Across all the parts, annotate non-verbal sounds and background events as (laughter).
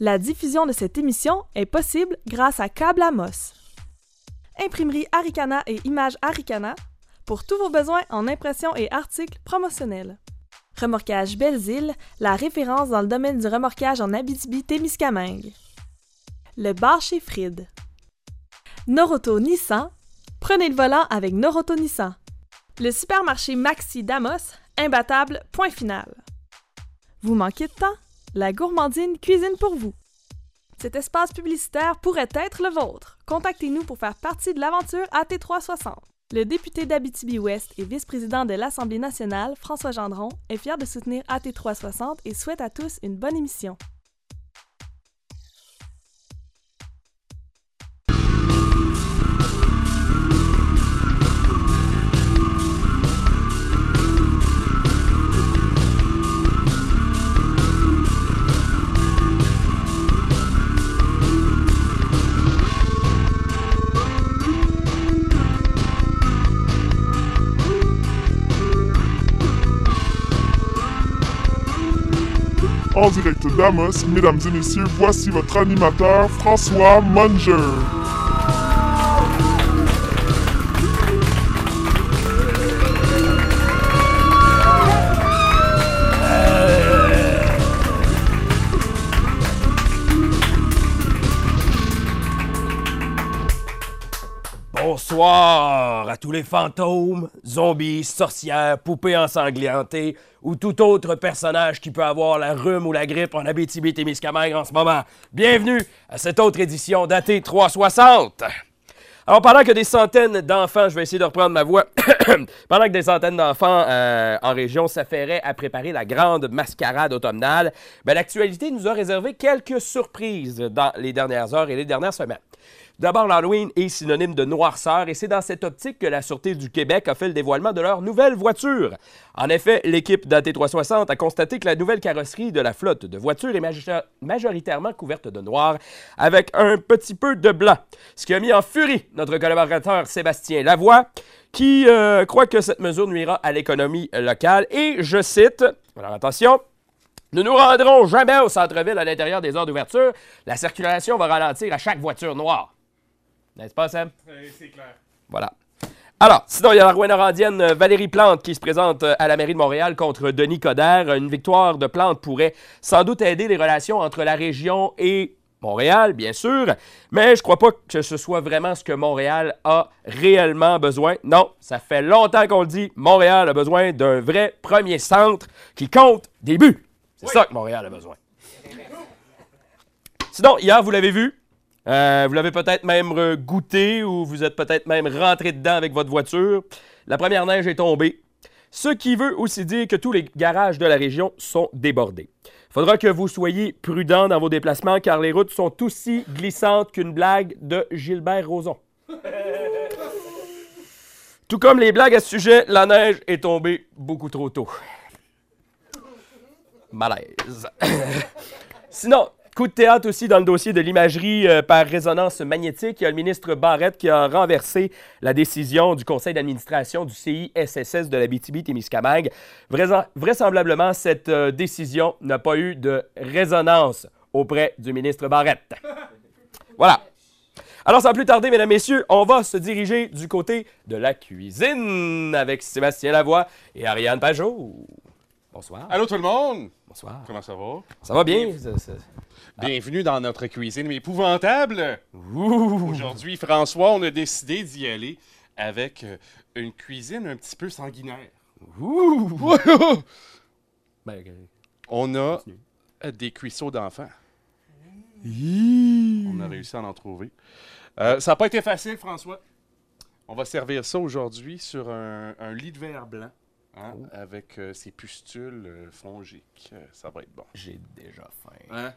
La diffusion de cette émission est possible grâce à Câble Amos. Imprimerie Aricana et Images Aricana pour tous vos besoins en impression et articles promotionnels. Remorquage Belles-Îles, la référence dans le domaine du remorquage en Abitibi-Témiscamingue. Le bar chez Fried. Noroto Nissan, prenez le volant avec Noroto Nissan. Le supermarché Maxi Damos, imbattable, point final. Vous manquez de temps? La gourmandine cuisine pour vous. Cet espace publicitaire pourrait être le vôtre. Contactez-nous pour faire partie de l'aventure AT360. Le député d'Abitibi-Ouest et vice-président de l'Assemblée nationale, François Gendron, est fier de soutenir AT360 et souhaite à tous une bonne émission. En direct d'Amos, mesdames et messieurs, voici votre animateur François Munger. Bonsoir à tous les fantômes, zombies, sorcières, poupées ensanglantées ou tout autre personnage qui peut avoir la rhume ou la grippe en Abitibi-Témiscamingue en ce moment. Bienvenue à cette autre édition d'AT 360. Alors, pendant que des centaines d'enfants, je vais essayer de reprendre ma voix, (coughs) pendant que des centaines d'enfants euh, en région s'affairaient à préparer la grande mascarade automnale, ben, l'actualité nous a réservé quelques surprises dans les dernières heures et les dernières semaines. D'abord, l'Halloween est synonyme de noirceur et c'est dans cette optique que la Sûreté du Québec a fait le dévoilement de leur nouvelle voiture. En effet, l'équipe d'AT360 a constaté que la nouvelle carrosserie de la flotte de voitures est major- majoritairement couverte de noir avec un petit peu de blanc. Ce qui a mis en furie notre collaborateur Sébastien Lavoie qui euh, croit que cette mesure nuira à l'économie locale et, je cite, alors attention, nous nous rendrons jamais au centre-ville à l'intérieur des heures d'ouverture. La circulation va ralentir à chaque voiture noire. N'est-ce pas, Sam? c'est clair. Voilà. Alors, sinon, il y a la Rouyn-Norandienne euh, Valérie Plante qui se présente euh, à la mairie de Montréal contre Denis Coderre. Une victoire de Plante pourrait sans doute aider les relations entre la région et Montréal, bien sûr, mais je crois pas que ce soit vraiment ce que Montréal a réellement besoin. Non, ça fait longtemps qu'on le dit, Montréal a besoin d'un vrai premier centre qui compte des buts. C'est ça que Montréal a besoin. Sinon, hier, vous l'avez vu, euh, vous l'avez peut-être même goûté ou vous êtes peut-être même rentré dedans avec votre voiture. La première neige est tombée. Ce qui veut aussi dire que tous les garages de la région sont débordés. Il faudra que vous soyez prudent dans vos déplacements car les routes sont aussi glissantes qu'une blague de Gilbert Rozon. Tout comme les blagues à ce sujet, la neige est tombée beaucoup trop tôt. Malaise. (coughs) Sinon, coup de théâtre aussi dans le dossier de l'imagerie euh, par résonance magnétique. Il y a le ministre Barrette qui a renversé la décision du conseil d'administration du CISSS de la BTB-Témiscamingue. Vraisemblablement, cette euh, décision n'a pas eu de résonance auprès du ministre Barrette. Voilà. Alors, sans plus tarder, mesdames, messieurs, on va se diriger du côté de la cuisine avec Sébastien Lavoie et Ariane Pajot. Bonsoir. Allô tout le monde! Bonsoir. Comment ça va? Ça va bien? Ça- ça- Bienvenue dans notre cuisine épouvantable! Aujourd'hui, François, on a décidé d'y aller avec euh, une cuisine un petit peu sanguinaire. Ouh. Ben, euh, On a euh, des cuisseaux d'enfants. On a réussi à en trouver. Euh, ça n'a pas été facile, François. On va servir ça aujourd'hui sur un, un lit de verre blanc. Hein, Avec euh, ces pustules euh, fongiques. Euh, ça va être bon. J'ai déjà faim. Hein?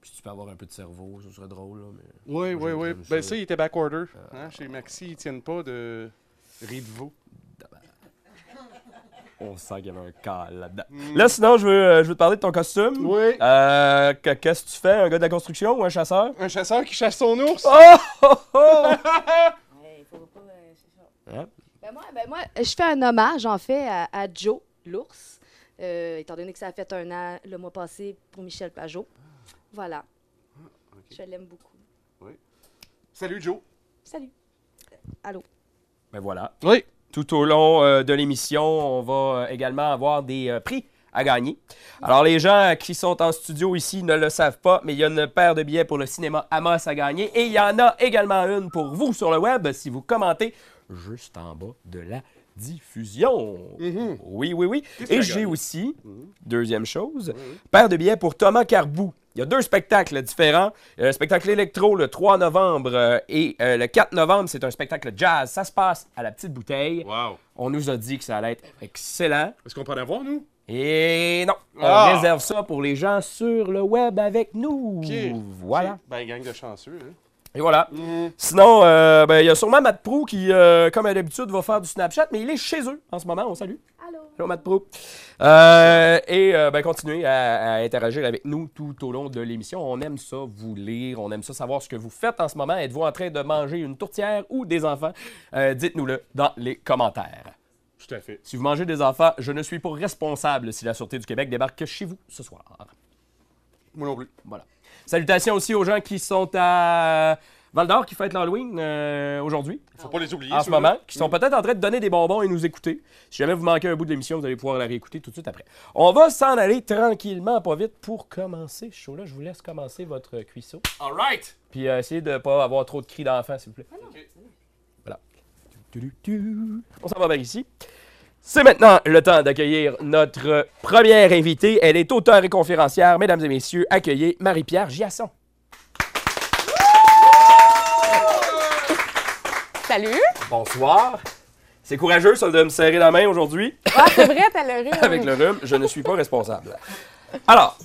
Puis si tu peux avoir un peu de cerveau, ça serait drôle, là, mais... Oui, Moi, oui, oui. Ben ça. il était backorder. Hein? Chez Maxi, ils tiennent pas de riz de veau. On sent qu'il y avait un cal là-dedans. Là, sinon, je veux, euh, je veux te parler de ton costume. Oui. Euh, que- qu'est-ce que tu fais? Un gars de la construction ou un chasseur? Un chasseur qui chasse son ours. Oh! oh, oh! Ouais, faut pas, euh. Hein? Ben moi, ben moi, je fais un hommage, en fait, à, à Joe, l'ours, euh, étant donné que ça a fait un an le mois passé pour Michel Pajot. Voilà. Je l'aime beaucoup. Salut, Joe. Salut. Allô. Ben voilà. Oui. Tout au long euh, de l'émission, on va euh, également avoir des euh, prix à gagner. Alors, les gens qui sont en studio ici ne le savent pas, mais il y a une paire de billets pour le cinéma Amos à gagner. Et il y en a également une pour vous sur le web si vous commentez juste en bas de la diffusion. Oui, oui, oui. Qu'il Et j'ai aussi, deuxième chose, paire de billets pour Thomas Carbou. Il y a deux spectacles différents. Il y a le spectacle électro le 3 novembre euh, et euh, le 4 novembre, c'est un spectacle jazz. Ça se passe à la petite bouteille. Wow. On nous a dit que ça allait être excellent. Est-ce qu'on peut en avoir, nous? Et non, on Ah! réserve ça pour les gens sur le web avec nous. Voilà. Ben, gang de chanceux. Hein? Et voilà. Sinon, euh, ben, il y a sûrement Matt Prou qui, euh, comme à d'habitude, va faire du Snapchat, mais il est chez eux en ce moment. On salue. Allô? Allô, Matt Prou. Euh, et euh, ben, continuez à, à interagir avec nous tout au long de l'émission. On aime ça vous lire, on aime ça savoir ce que vous faites en ce moment. Êtes-vous en train de manger une tourtière ou des enfants? Euh, Dites-nous-le dans les commentaires. Tout à fait. Si vous mangez des enfants, je ne suis pas responsable si la Sûreté du Québec débarque chez vous ce soir. Moi non plus. Voilà. Salutations aussi aux gens qui sont à Val d'Or qui fêtent l'Halloween euh, aujourd'hui, Faut pas les oublier. en ce moment, qui sont peut-être en train de donner des bonbons et nous écouter. Si jamais vous manquez un bout de l'émission, vous allez pouvoir la réécouter tout de suite après. On va s'en aller tranquillement, pas vite, pour commencer ce show-là. Je vous laisse commencer votre cuisseau. All right. Puis euh, essayez de ne pas avoir trop de cris d'enfants, s'il vous plaît. OK. Voilà. On s'en va vers ici. C'est maintenant le temps d'accueillir notre première invitée. Elle est auteure et conférencière. Mesdames et messieurs, accueillez Marie-Pierre Giasson. Salut! Bonsoir. C'est courageux, ça, de me serrer la main aujourd'hui Ah, c'est vrai, t'as le rire. (laughs) avec le rhume. Je ne suis pas responsable. Alors,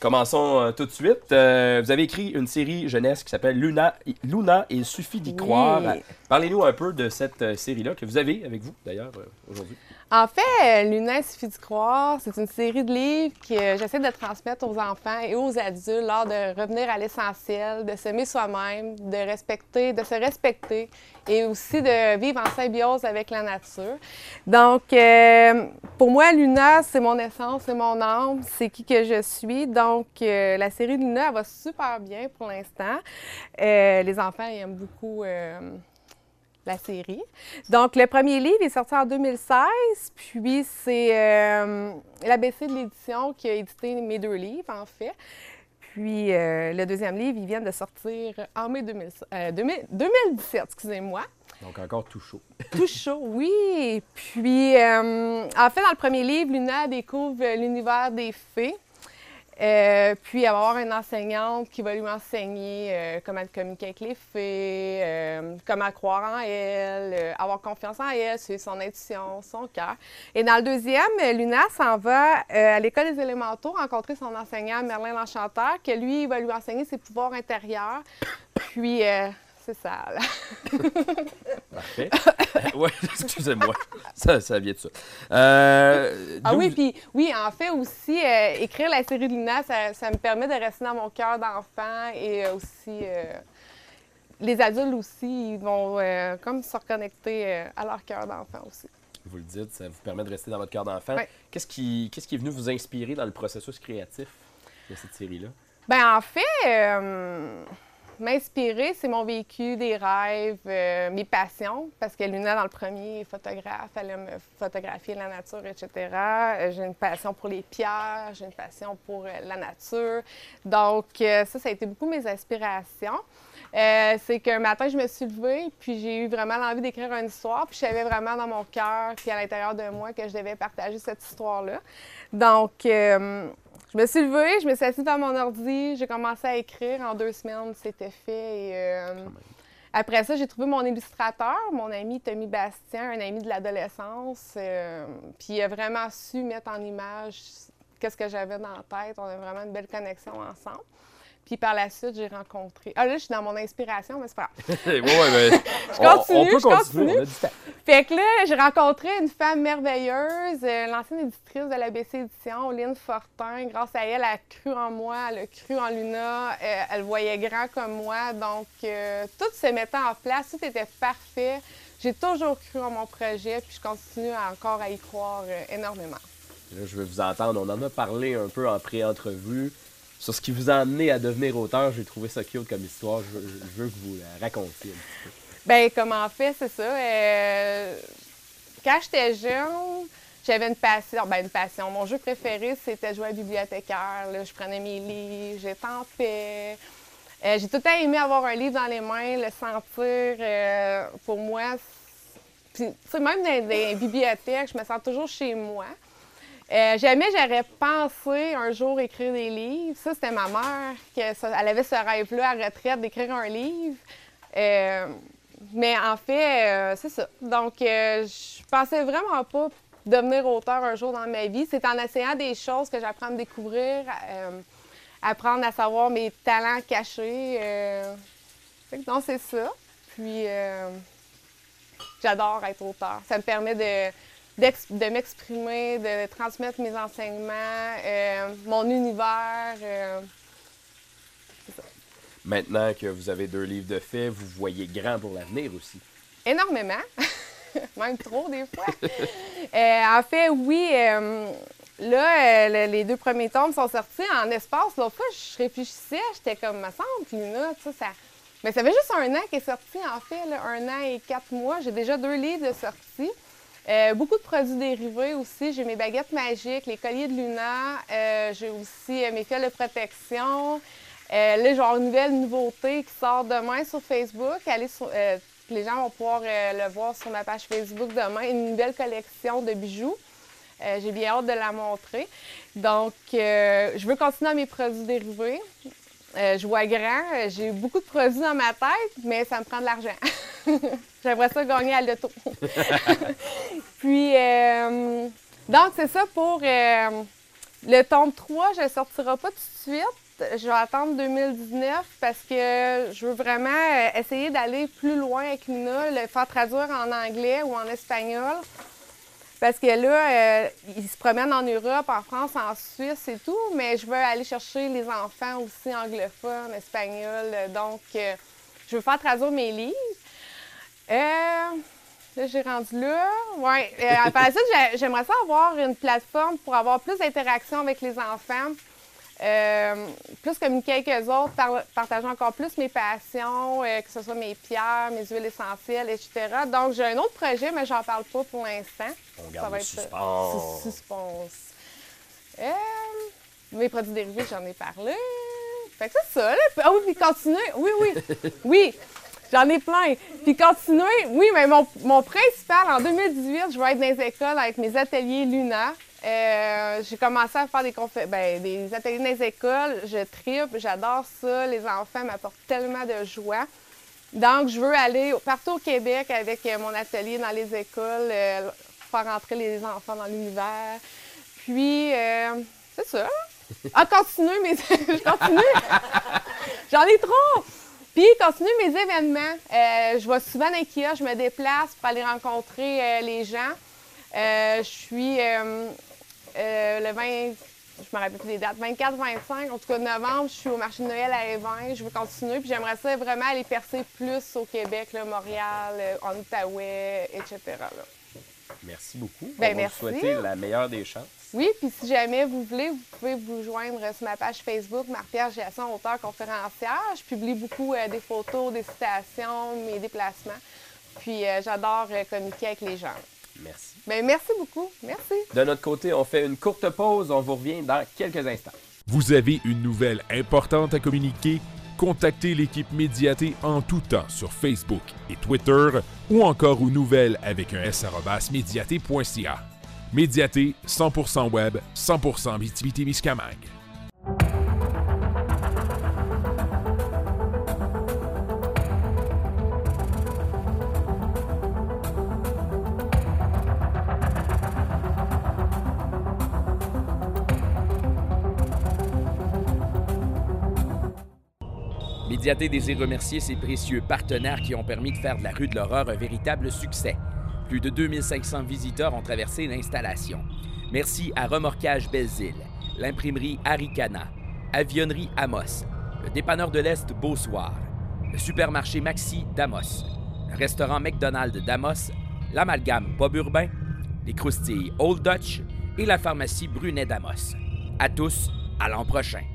commençons euh, tout de suite. Euh, vous avez écrit une série jeunesse qui s'appelle Luna, Luna, il suffit d'y Oui. croire. Parlez-nous un peu de cette euh, série-là que vous avez avec vous, d'ailleurs, euh, aujourd'hui. En fait, Luna, suffit d'y croire. C'est une série de livres que j'essaie de transmettre aux enfants et aux adultes lors de revenir à l'essentiel, de s'aimer soi-même, de respecter, de se respecter et aussi de vivre en symbiose avec la nature. Donc, euh, pour moi, Luna, c'est mon essence, c'est mon âme, c'est qui que je suis. Donc, euh, la série Luna, elle va super bien pour l'instant. Euh, les enfants ils aiment beaucoup. La série. Donc, le premier livre est sorti en 2016, puis c'est euh, l'ABC de l'édition qui a édité mes deux livres, en fait. Puis euh, le deuxième livre, il vient de sortir en mai 2000 euh, 2000 2017, excusez-moi. Donc, encore tout chaud. (laughs) Tout chaud, oui. Puis, en fait, dans le premier livre, Luna découvre l'univers des fées. Euh, puis, avoir une enseignante qui va lui enseigner euh, comment communiquer avec les fées, euh, comment croire en elle, avoir confiance en elle, suivre son intuition, son cœur. Et dans le deuxième, Luna s'en va à l'école des élémentaux rencontrer son enseignant Merlin l'Enchanteur, que lui, va lui enseigner ses pouvoirs intérieurs. Puis, c'est ça. là. (laughs) Parfait. oui, (laughs) excusez-moi. Ça, ça vient de ça. Euh, Ah oui, puis oui, en fait aussi, euh, écrire la série de Luna, ça, ça me permet de rester dans mon cœur d'enfant et euh, aussi, euh, les adultes aussi, ils vont euh, comme se reconnecter euh, à leur cœur d'enfant aussi. Vous le dites, ça vous permet de rester dans votre cœur d'enfant. Qu'est-ce qui, qu'est-ce qui est venu vous inspirer dans le processus créatif de cette série-là? Ben en fait, euh, m'inspirer, c'est mon vécu, des rêves, euh, mes passions, parce que Luna, dans le premier, est photographe, elle aime photographier la nature, etc. Euh, j'ai une passion pour les pierres, j'ai une passion pour euh, la nature. Donc, ça, ça a été beaucoup mes inspirations. C'est qu'un matin, je me suis levée, puis j'ai eu vraiment l'envie d'écrire une histoire, puis je savais vraiment dans mon cœur, puis à l'intérieur de moi, que je devais partager cette histoire-là. Donc, je me suis levée, je me suis assise dans mon ordi, j'ai commencé à écrire. En deux semaines, c'était fait. Et, euh, après ça, j'ai trouvé mon illustrateur, mon ami Tommy Bastien, un ami de l'adolescence. euh, puis il a vraiment su mettre en image qu'est-ce que j'avais dans la tête. On a vraiment une belle connexion ensemble. Puis par la suite, j'ai rencontré. Ah là, je suis dans mon inspiration, mais c'est pas grave. (laughs) mais Je continue, je continue. on a du temps. Fait que là, j'ai rencontré une femme merveilleuse, euh, l'ancienne éditrice de l'ABC Édition, Lynn Fortin. Grâce à elle, elle a cru en moi, elle a cru en Luna, euh, elle voyait grand comme moi. Donc, euh, tout se mettait en place, tout était parfait. J'ai toujours cru en mon projet, puis je continue à- encore à y croire euh, énormément. Là, je vais vous entendre. On en a parlé un peu en pré-entrevue. Sur ce qui vous a amené à devenir auteur. J'ai trouvé ça cute comme histoire. Je, veux que vous la racontiez un petit peu. Ben, comment fait, c'est ça. euh, quand j'étais jeune, j'avais une passion. Ben, une passion. Mon jeu préféré, c'était jouer à bibliothécaire. là. Je prenais mes livres, j'étais en paix. Euh, j'ai tout le temps aimé avoir un livre dans les mains, le sentir. euh, pour moi, tu sais, même dans des bibliothèques, je me sens toujours chez moi. Euh, jamais j'aurais pensé un jour écrire des livres. Ça, c'était ma mère, elle avait ce rêve-là à retraite d'écrire un livre. Euh, mais en fait, euh, c'est ça. Donc, euh, je pensais vraiment pas devenir auteur un jour dans ma vie. C'est en essayant des choses que j'apprends à me découvrir, apprendre à savoir mes talents cachés. non, c'est ça. Puis, j'adore être auteur. Ça me permet de, de m'exprimer, de transmettre mes enseignements, euh, mon univers. euh. Maintenant que vous avez deux livres de faits, vous voyez grand pour l'avenir aussi. Énormément, (laughs) même trop des fois. (laughs) Euh, en fait, oui, là, le- les deux premiers tomes sont sortis en espace. L'autre fois, je réfléchissais, j'étais comme, me semble, Luna, tu sais, ça... Mais ça fait juste un an qu'il est sorti, en fait, là, un an et quatre mois. J'ai déjà deux livres de sortie. Euh, beaucoup de produits dérivés aussi. J'ai mes baguettes magiques, les colliers de Luna. Euh, J'ai aussi euh, mes fils de protection. Euh, là, avoir une nouvelle nouveauté qui sort demain sur Facebook. Allez sur, les gens vont pouvoir le voir sur ma page Facebook demain. Une nouvelle collection de bijoux. J'ai bien hâte de la montrer. Donc, je veux continuer à mes produits dérivés. Euh, je vois grand. Euh, J'ai beaucoup de produits dans ma tête, mais ça me prend de l'argent. (laughs) J'aimerais ça gagner à l'auto. (laughs) Puis, euh, donc, c'est ça pour le tome 3. Je ne sortira pas tout de suite. Je vais attendre 2019 parce que je veux vraiment essayer d'aller plus loin avec Luna, le faire traduire en anglais ou en espagnol. Parce que là, euh, ils se promènent en Europe, en France, en Suisse et tout, mais je veux aller chercher les enfants aussi anglophones, espagnols. Donc, euh, je veux faire traduire mes livres. Euh, là, j'ai rendu là. Euh, par la suite, j'ai- j'aimerais ça avoir une plateforme pour avoir plus d'interaction avec les enfants. Euh, plus communiquer avec eux autres, par- partager encore plus mes passions, euh, que ce soit mes pierres, mes huiles essentielles, etc. Donc, j'ai un autre projet, mais j'en parle pas pour l'instant. On Ça garde va le être suspense. sous- suspense. Euh, mes produits dérivés, j'en ai parlé. Fait que c'est ça, là. Ah oui, puis continuer. Oui, oui. (laughs) Oui, j'en ai plein. Puis continuer. Oui, mais mon, mon principal, en 2018, je vais être dans les écoles avec mes ateliers Luna. Euh, j'ai commencé à faire des, confé- ben, des ateliers dans les écoles. Je tripe, j'adore ça. Les enfants m'apportent tellement de joie. Donc, je veux aller partout au Québec avec euh, mon atelier dans les écoles, euh, faire entrer les enfants dans l'univers. Puis, euh, c'est ça. (laughs) Ah, continuer mes... (laughs) je continue. J'en ai trop. Puis, continuer mes événements. Je vais souvent dans Ikea, je me déplace pour aller rencontrer les gens. Je suis euh, le 20, je me rappelle plus des dates, 24-25, en tout cas novembre, je suis au marché de Noël à Évin. Je veux continuer, puis j'aimerais ça vraiment aller percer plus au Québec, là, Montréal, euh, en Outaouais, etc. là. Merci beaucoup. Ben, On va merci. vous souhaiter la meilleure des chances. Oui, puis si jamais vous voulez, vous pouvez vous joindre sur ma page Facebook, Marie-Pierre Giasson, auteur conférencière. Je publie beaucoup euh, des photos, des citations, mes déplacements. Puis euh, j'adore euh, communiquer avec les gens. Merci. Bien, merci beaucoup. Merci. De notre côté, on fait une courte pause. On vous revient dans quelques instants. Vous avez une nouvelle importante à communiquer? Contactez l'équipe Médiaté en tout temps sur Facebook et Twitter ou encore aux nouvelles avec un s médiaté.ca. Médiaté, 100% web, 100% Mistémiscamingue. Médiaté désire remercier ses précieux partenaires qui ont permis de faire de la rue de l'horreur un véritable succès. Plus de 2500 visiteurs ont traversé l'installation. Merci à Remorquage Belles-Îles, l'imprimerie Aricana, Avionnerie Amos, le dépanneur de l'Est Beausoir, le supermarché Maxi d'Amos, le restaurant McDonald's d'Amos, l'amalgame Bob Urbain, les croustilles Old Dutch et la pharmacie Brunet d'Amos. À tous, à l'an prochain.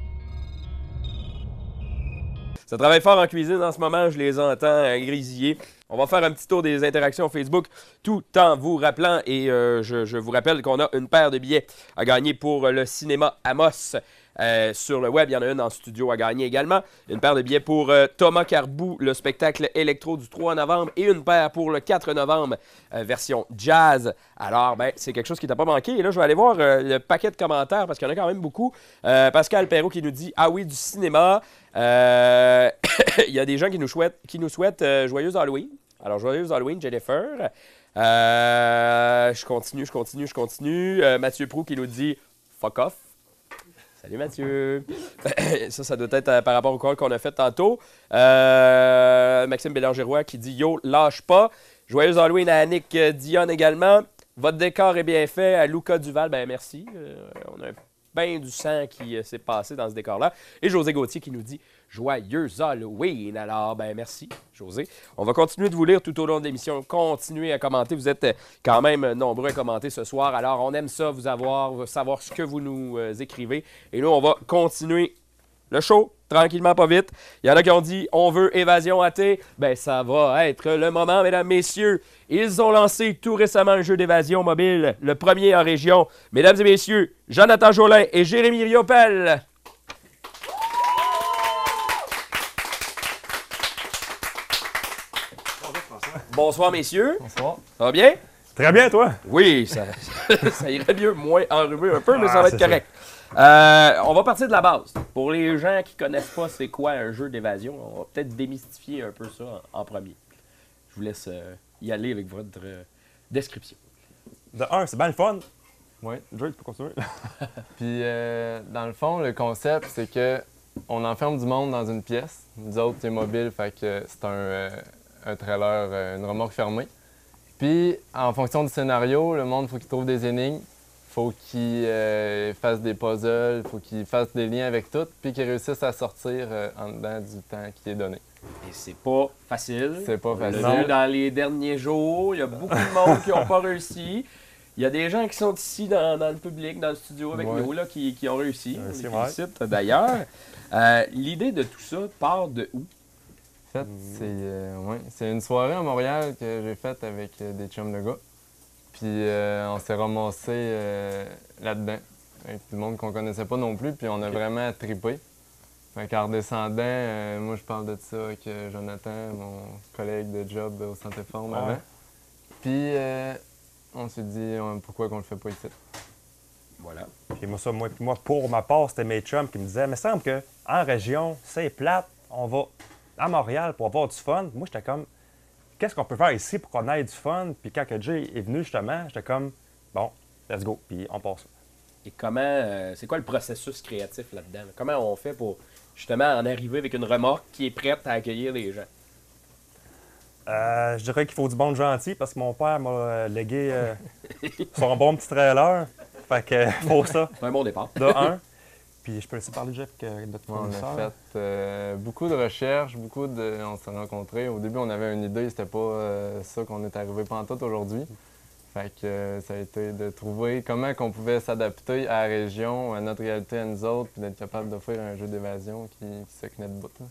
Ça travaille fort en cuisine en ce moment, je les entends euh, grésiller. On va faire un petit tour des interactions Facebook tout en vous rappelant, et euh, je, vous rappelle qu'on a une paire de billets à gagner pour le cinéma Amos. Euh, sur le web, il y en a une en studio à gagner également. Une paire de billets pour euh, Thomas Carbou, le spectacle électro du 3 novembre, et une paire pour le 4 novembre, euh, version jazz. Alors, ben, c'est quelque chose qui t'a pas manqué. Et là, je vais aller voir euh, le paquet de commentaires parce qu'il y en a quand même beaucoup. Euh, Pascal Perrault qui nous dit Ah oui, du cinéma. Euh, (coughs) Il y a des gens qui nous souhaitent, euh, joyeuse Halloween. Alors, joyeuse Halloween, Jennifer. Euh, je continue, je continue, je continue. Mathieu Prou qui nous dit Fuck off. Salut Mathieu. (coughs) ça, ça doit être par rapport au call qu'on a fait tantôt. Maxime Bélangerois qui dit Yo, lâche pas. Joyeuse Halloween à Annick Dion également. Votre décor est bien fait. À Luca Duval, ben merci. On a du sang qui euh, s'est passé dans ce décor-là. Et José Gauthier qui nous dit Joyeux Halloween. Alors, ben merci, José. On va continuer de vous lire tout au long de l'émission. Continuez à commenter. Vous êtes euh, quand même nombreux à commenter ce soir. Alors, on aime ça, vous avoir, savoir ce que vous nous euh, écrivez. Et nous, on va continuer le show, tranquillement, pas vite. Il y en a qui ont dit on veut évasion athée. Ben, ça va être le moment, mesdames, messieurs. Ils ont lancé tout récemment un jeu d'évasion mobile, le premier en région. Mesdames et messieurs, Jonathan Jolin et Jérémy Riopel. Bonsoir, messieurs. Bonsoir. Ça va bien? Très bien, toi? Oui, ça, (laughs) ça irait mieux, moins enrhumé un peu, mais ça Ah, va être correct. Euh, on va partir de la base. Pour les gens qui connaissent pas c'est quoi un jeu d'évasion, on va peut-être démystifier un peu ça en, en premier. Je vous laisse euh, y aller avec votre euh, description. De un, c'est bien le fun. Oui. Drake, tu peux continuer? (laughs) Puis, euh, dans le fond, le concept, c'est que on enferme du monde dans une pièce. Nous autres, c'est mobile, fait que c'est un, euh, un trailer, une remorque fermée. Puis, en fonction du scénario, le monde, faut qu'il trouve des énigmes, faut qu'il euh, fasse des puzzles, faut qu'il fasse des liens avec tout, puis qu'il réussisse à sortir euh, en dedans du temps qui est donné. Et c'est pas facile. C'est pas On l'a facile. vu dans les derniers jours, il y a beaucoup de monde qui n'ont pas réussi. Il y a des gens qui sont ici dans, dans le public, dans le studio avec Ouais. nous, là, qui, qui ont réussi. On Merci, les ouais. félicite d'ailleurs. Euh, L'idée de tout ça part de où? En fait, c'est euh, ouais, c'est une soirée à Montréal que j'ai faite avec euh, des chums de gars. Puis euh, on s'est ramassé euh, là-dedans avec du monde qu'on connaissait pas non plus, puis on a vraiment trippé. Fait qu'en redescendant, euh, moi je parle de ça avec Jonathan, mon collègue de job au Santé Forme Ouais. avant. Puis on s'est dit pourquoi qu'on le fait pas ici? Voilà. Puis moi, ça, moi, puis moi, pour ma part, c'était mes chums qui me disaient, mais il semble qu'en région, c'est plate, on va à Montréal pour avoir du fun. Moi, j'étais comme, qu'est-ce qu'on peut faire ici pour qu'on ait du fun? Puis quand que Jay est venu, justement, j'étais comme, bon, let's go, puis on passe. Et comment, euh, c'est quoi le processus créatif là-dedans? là? Comment on fait pour justement en arriver avec une remorque qui est prête à accueillir les gens? Euh, je dirais qu'il faut du bon gentil parce que mon père m'a euh, légué euh, (laughs) son bon petit trailer. Fait que (laughs) faut ça, C'est un bon départ. de un. Puis je peux laisser parler, Jeff, que de ton on fournisseur. a fait euh, beaucoup de recherches, beaucoup de. On s'est rencontrés. Au début, on avait une idée, c'était pas euh, ça qu'on est arrivé pantoute aujourd'hui. Fait que euh, ça a été de trouver comment qu'on pouvait s'adapter à la région, à notre réalité à nous autres, puis d'être capable d'offrir un jeu d'évasion qui, qui se tenait là.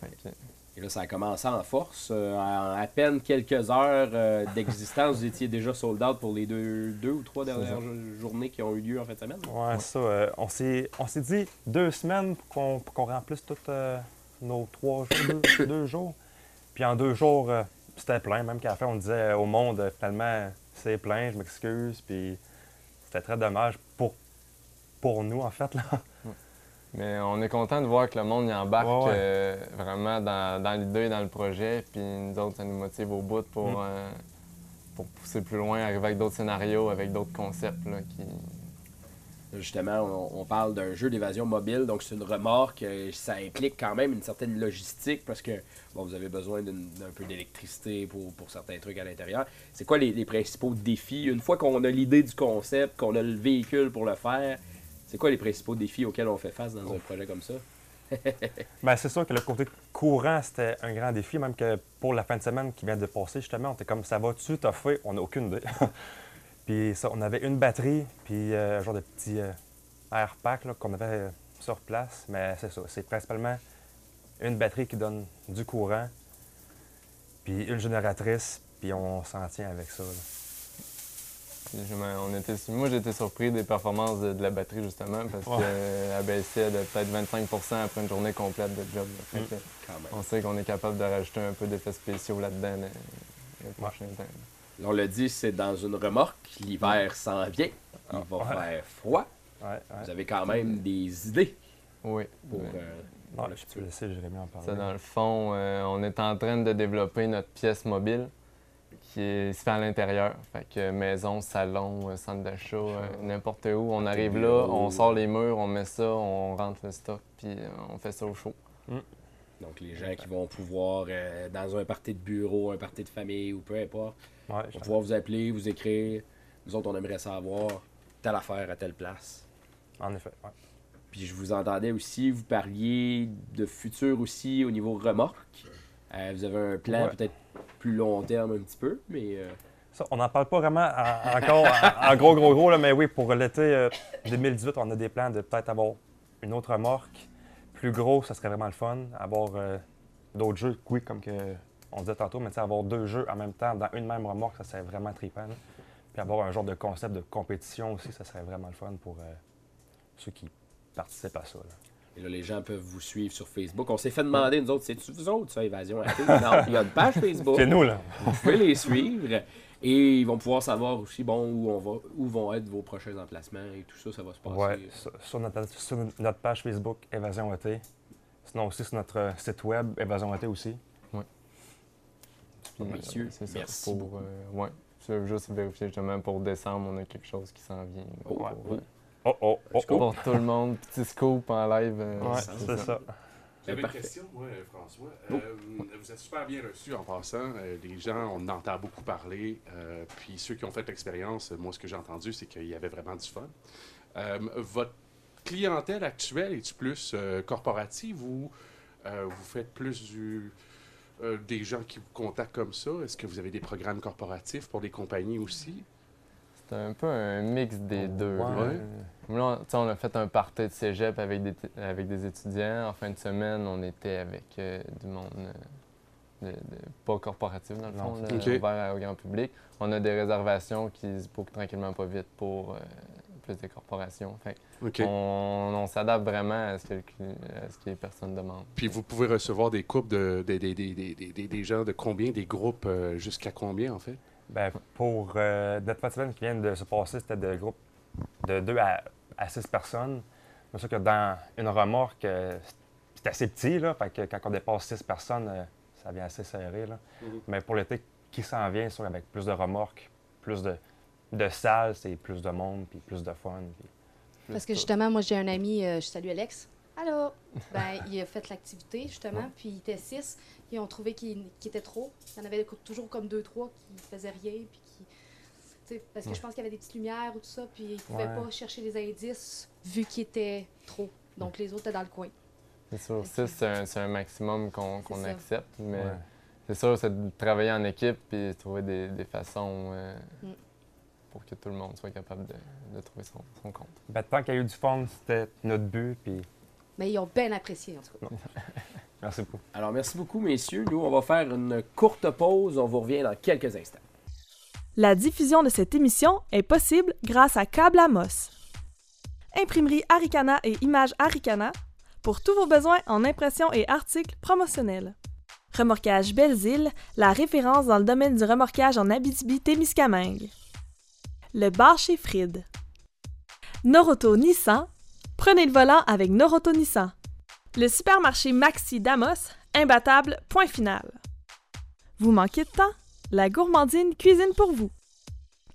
Fait que, Et là, ça a commencé en force. Euh, en à peine quelques heures euh, d'existence, (laughs) vous étiez déjà sold out pour les deux, deux ou trois dernières jo- journées qui ont eu lieu en fin de semaine. Ouais, ça. euh, on s'est on s'est dit deux semaines pour qu'on remplisse tous nos trois jours, deux, (coughs) deux jours. Puis en deux jours, c'était plein. Même qu'à la fin, on disait au monde, finalement, c'est plein, je m'excuse. Puis c'était très dommage pour, pour nous, en fait. Là. Mais on est content de voir que le monde y embarque Ouais, ouais. euh, vraiment dans, dans l'idée, dans le projet. Puis nous autres, ça nous motive au bout pour, Mm. euh, pour pousser plus loin, arriver avec d'autres scénarios, avec d'autres concepts. Là, qui... Justement, on, on parle d'un jeu d'évasion mobile, donc c'est une remorque. euh, Ça implique quand même une certaine logistique parce que bon, vous avez besoin d'une- d'un peu d'électricité pour, pour certains trucs à l'intérieur. C'est quoi les, les principaux défis? Une fois qu'on a l'idée du concept, qu'on a le véhicule pour le faire, c'est quoi les principaux défis auxquels on fait face dans un projet comme ça? (laughs) Ben, c'est sûr que le côté courant, c'était un grand défi, même que pour la fin de semaine qui vient de passer, justement, on était comme ça va-tu fait? On n'a aucune idée. (laughs) puis ça, on avait une batterie, puis euh, un genre de petit euh, air pack là, qu'on avait euh, sur place. Mais c'est ça, c'est principalement une batterie qui donne du courant, puis une génératrice, puis on s'en tient avec ça. là. On était, moi, j'étais surpris des performances de, de la batterie, justement, parce Ouais. qu'elle baissait de peut-être 25% après une journée complète de job. Fait Mm. que on sait qu'on est capable de rajouter un peu d'effets spéciaux là-dedans le, le prochain temps. Là, on l'a dit, c'est dans une remorque. L'hiver s'en vient. Il va Ouais. faire froid. Ouais, ouais. Vous avez quand même des idées Oui. pour, Ouais. euh, Ouais, le je futur. peux laisser Jérémy en parler. Ça, dans le fond, euh, on est en train de développer notre pièce mobile qui est, se fait à l'intérieur. Fait que maison, salon, euh, centre d'achat, euh, n'importe où. On arrive là, on sort les murs, on met ça, on rentre le stock, puis euh, on fait ça au chaud. Donc, les gens qui vont pouvoir, euh, dans un party de bureau, un party de famille ou peu importe, Ouais, vont pouvoir vous appeler, vous écrire. Nous autres, on aimerait savoir telle affaire à telle place. en effet. ouais. Puis je vous entendais aussi, vous parliez de futur aussi au niveau remorque. Euh, vous avez un plan Ouais. peut-être plus long terme un petit peu, mais euh, Ça, on n'en parle pas vraiment en- encore en, gros, gros, gros, là, mais oui, pour l'été euh, 2018, on a des plans de peut-être avoir une autre remorque. Plus gros, ça serait vraiment le fun. Avoir euh, d'autres jeux, oui, comme que on disait tantôt, mais avoir deux jeux en même temps dans une même remorque, ça serait vraiment trippant. Puis avoir un genre de concept de compétition aussi, ça serait vraiment le fun pour euh, ceux qui participent à ça. là. Et là, les gens peuvent vous suivre sur Facebook. On s'est fait demander, nous autres, c'est-tu vous autres, ça, Évasion Active? Non, il y a une page Facebook. C'est nous, là. Vous pouvez les suivre. Et ils vont pouvoir savoir aussi bon, où, on va, où vont être vos prochains emplacements et tout ça, ça va se passer. Ouais, sur, sur notre, sur notre page Facebook Évasion ET. Sinon aussi sur notre site web Évasion ET aussi. Puis, Messieurs, c'est ça. merci Pour, beaucoup. euh, ouais. Je veux juste vérifier justement pour décembre, on a quelque chose qui s'en vient. Oh, pour, ouais. euh, Oh oh oh oh. pour tout le monde. Petit scoop en live. euh, Ouais, c'est ça. ça. J'avais une question, moi, euh, François. Oh. Euh, vous êtes super bien reçu en passant. Euh, les gens, on entend beaucoup parler. euh, puis ceux qui ont fait l'expérience, moi, ce que j'ai entendu, c'est qu'il y avait vraiment du fun. Euh, votre clientèle actuelle, est-tu plus euh, corporative ou euh, vous faites plus du, euh, des gens qui vous contactent comme ça? Est-ce que vous avez des programmes corporatifs pour des compagnies aussi? C'est un peu un mix des deux. Ouais. Là, on- a fait un party de cégep avec des, avec des étudiants. En fin de semaine, on était avec euh, du monde euh, de, de- pas corporatif, dans le fond, là, ouvert au grand public. On a des réservations qui se bookent tranquillement pas vite pour euh, plus des corporations. Fait on, on s'adapte vraiment à ce, que, le cli- à ce que les personnes demandent. Puis vous pouvez recevoir des couples de, des- gens de combien? Des groupes jusqu'à combien, en fait? Ben, pour euh, notre qui vient de se passer, c'était de groupes de 2 à, à 6 personnes. C'est sûr que dans une remorque, euh, c'est assez petit, là, fait que quand on dépasse 6 personnes, euh, ça vient assez serré. Là. Mhm. Mais pour l'été qui s'en vient, c'est sûr, avec plus de remorques, plus de, de salles, c'est plus de monde, puis plus de fun. puis plus Parce que justement, moi, j'ai un ami, euh, je salue Alex. Allô? Ben, il a fait l'activité, justement, puis il était six. Ils ont trouvé qu'il qu'il était trop. Il y en avait toujours comme deux, trois qui faisaient rien, puis qui. tu sais, Parce que je pense qu'il y avait des petites lumières ou tout ça, puis ils ne pouvaient Ouais. pas chercher les indices vu qu'il était trop. Donc les autres étaient dans le coin. C'est sûr, Ok. ça, c'est un, maximum qu'on accepte, mais Ouais. c'est sûr, c'est de travailler en équipe et trouver des, des façons euh, Mm. pour que tout le monde soit capable de, de trouver son, son compte. Ben, tant qu'il y a eu du fun, c'était notre but, puis Mais ils ont bien apprécié, en tout cas. (laughs) merci beaucoup. Alors, merci beaucoup, messieurs. Nous, on va faire une courte pause. On vous revient dans quelques instants. La diffusion de cette émission est possible grâce à Câble Amos. Imprimerie Aricana et Images Aricana pour tous vos besoins en impression et articles promotionnels. Remorquage Belles-Îles, la référence dans le domaine du remorquage en Abitibi-Témiscamingue. Le bar chez Fried. Noroto Nissan, prenez le volant avec Noroto Nissan. Le supermarché Maxi Damos, imbattable, point final. Vous manquez de temps? La gourmandine cuisine pour vous.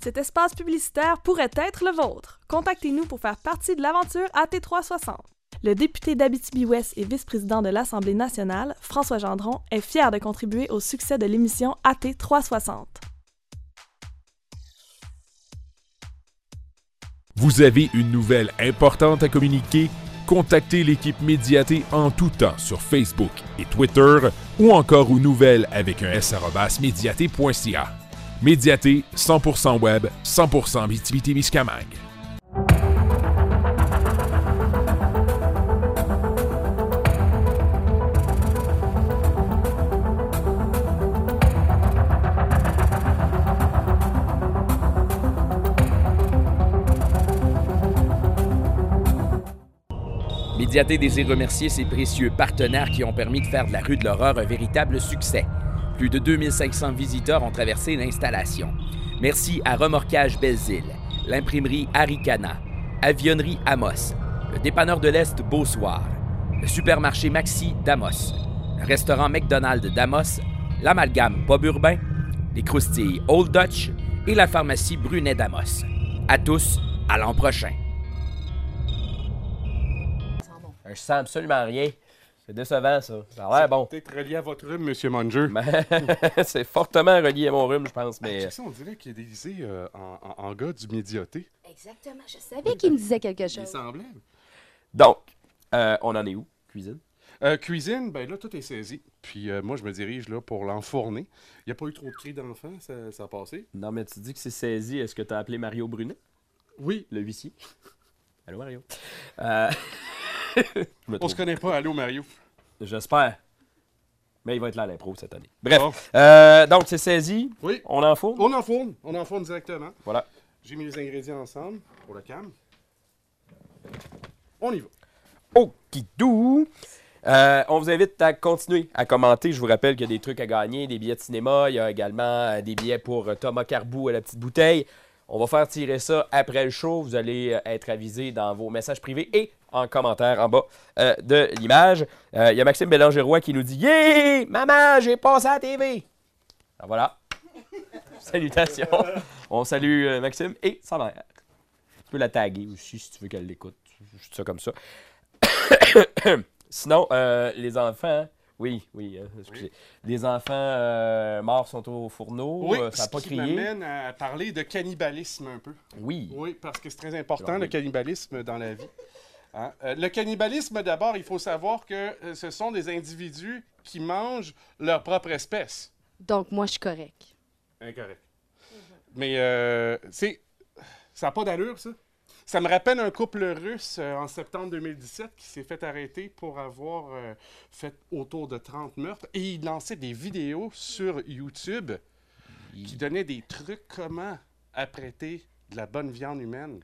Cet espace publicitaire pourrait être le vôtre. Contactez-nous pour faire partie de l'aventure AT360. Le député d'Abitibi-Ouest et vice-président de l'Assemblée nationale, François Gendron, est fier de contribuer au succès de l'émission AT360. Vous avez une nouvelle importante à communiquer? Contactez l'équipe Médiaté en tout temps sur Facebook et Twitter ou encore aux nouvelles avec un s médiaté.ca. Médiaté, 100% web, 100% Témiscamingue. Médiaté désire remercier ses précieux partenaires qui ont permis de faire de la rue de l'horreur un véritable succès. Plus de 2500 visiteurs ont traversé l'installation. Merci à Remorquage Belle-Île, l'imprimerie Aricana, Avionnerie Amos, le dépanneur de l'Est Beausoir, le supermarché Maxi d'Amos, le restaurant McDonald's d'Amos, l'amalgame Bob Urbain, les croustilles Old Dutch et la pharmacie Brunet d'Amos. À tous, à l'an prochain. Je sens absolument rien. C'est décevant, ça. Ça a l'air bon. Peut-être relié à votre rhume, Monsieur Munger. (laughs) c'est fortement relié à mon rhume, je pense. Mais... Check ça, on dirait qu'il est déguisé euh, en, en- en gars du médiaté. Exactement, je savais qu'il me disait quelque Il chose. semblait. Donc, euh, on en est où? Cuisine? Euh, cuisine, ben là, tout est saisi. Puis euh, moi, je me dirige là pour l'enfourner. Il n'y a pas eu trop de cris d'enfants, ça, ça a passé. Non, mais tu dis que c'est saisi. Est-ce que tu as appelé Mario Brunet? Oui. Le huissier? (laughs) Allô, Mario? On se connaît pas. Allô, Mario? J'espère. Mais il va être là à l'impro cette année. Bref. Euh, donc, c'est saisi. Oui. On en fout? On enfourne. On enfourne directement. Voilà. J'ai mis les ingrédients ensemble pour le cam. On y va. Okidou. Euh, on vous invite à continuer à commenter. Je vous rappelle qu'il y a des trucs à gagner, des billets de cinéma. Il y a également euh, des billets pour euh, Thomas Carbou à la petite bouteille. On va faire tirer ça après le show. Vous allez être avisé dans vos messages privés et en commentaire en bas euh, de l'image. Euh, Il y a Maxime Bélanger-Roy qui nous dit Yeah! Maman, j'ai passé à la TV! Alors voilà. (laughs) Salutations. On salue euh, Maxime et sa mère. Tu peux la taguer aussi si tu veux qu'elle l'écoute. Dis ça comme ça. (coughs) Sinon, euh, les enfants. Oui, oui, excusez. Les enfants morts sont au fourneau. Oui, ça n'a pas crié. m'amène à parler de cannibalisme un peu. Oui. Oui, parce que c'est très important, le cannibalisme dans la vie. Hein? Euh, le cannibalisme, d'abord, il faut savoir que euh, ce sont des individus qui mangent leur propre espèce. Donc, moi, je suis correct. Incorrect. Mais, euh, c'est... Ça n'a pas d'allure, ça. Ça me rappelle un couple russe euh, en septembre 2017 qui s'est fait arrêter pour avoir euh, fait autour de 30 meurtres. Et il lançait des vidéos sur YouTube qui donnaient des trucs comment apprêter de la bonne viande humaine.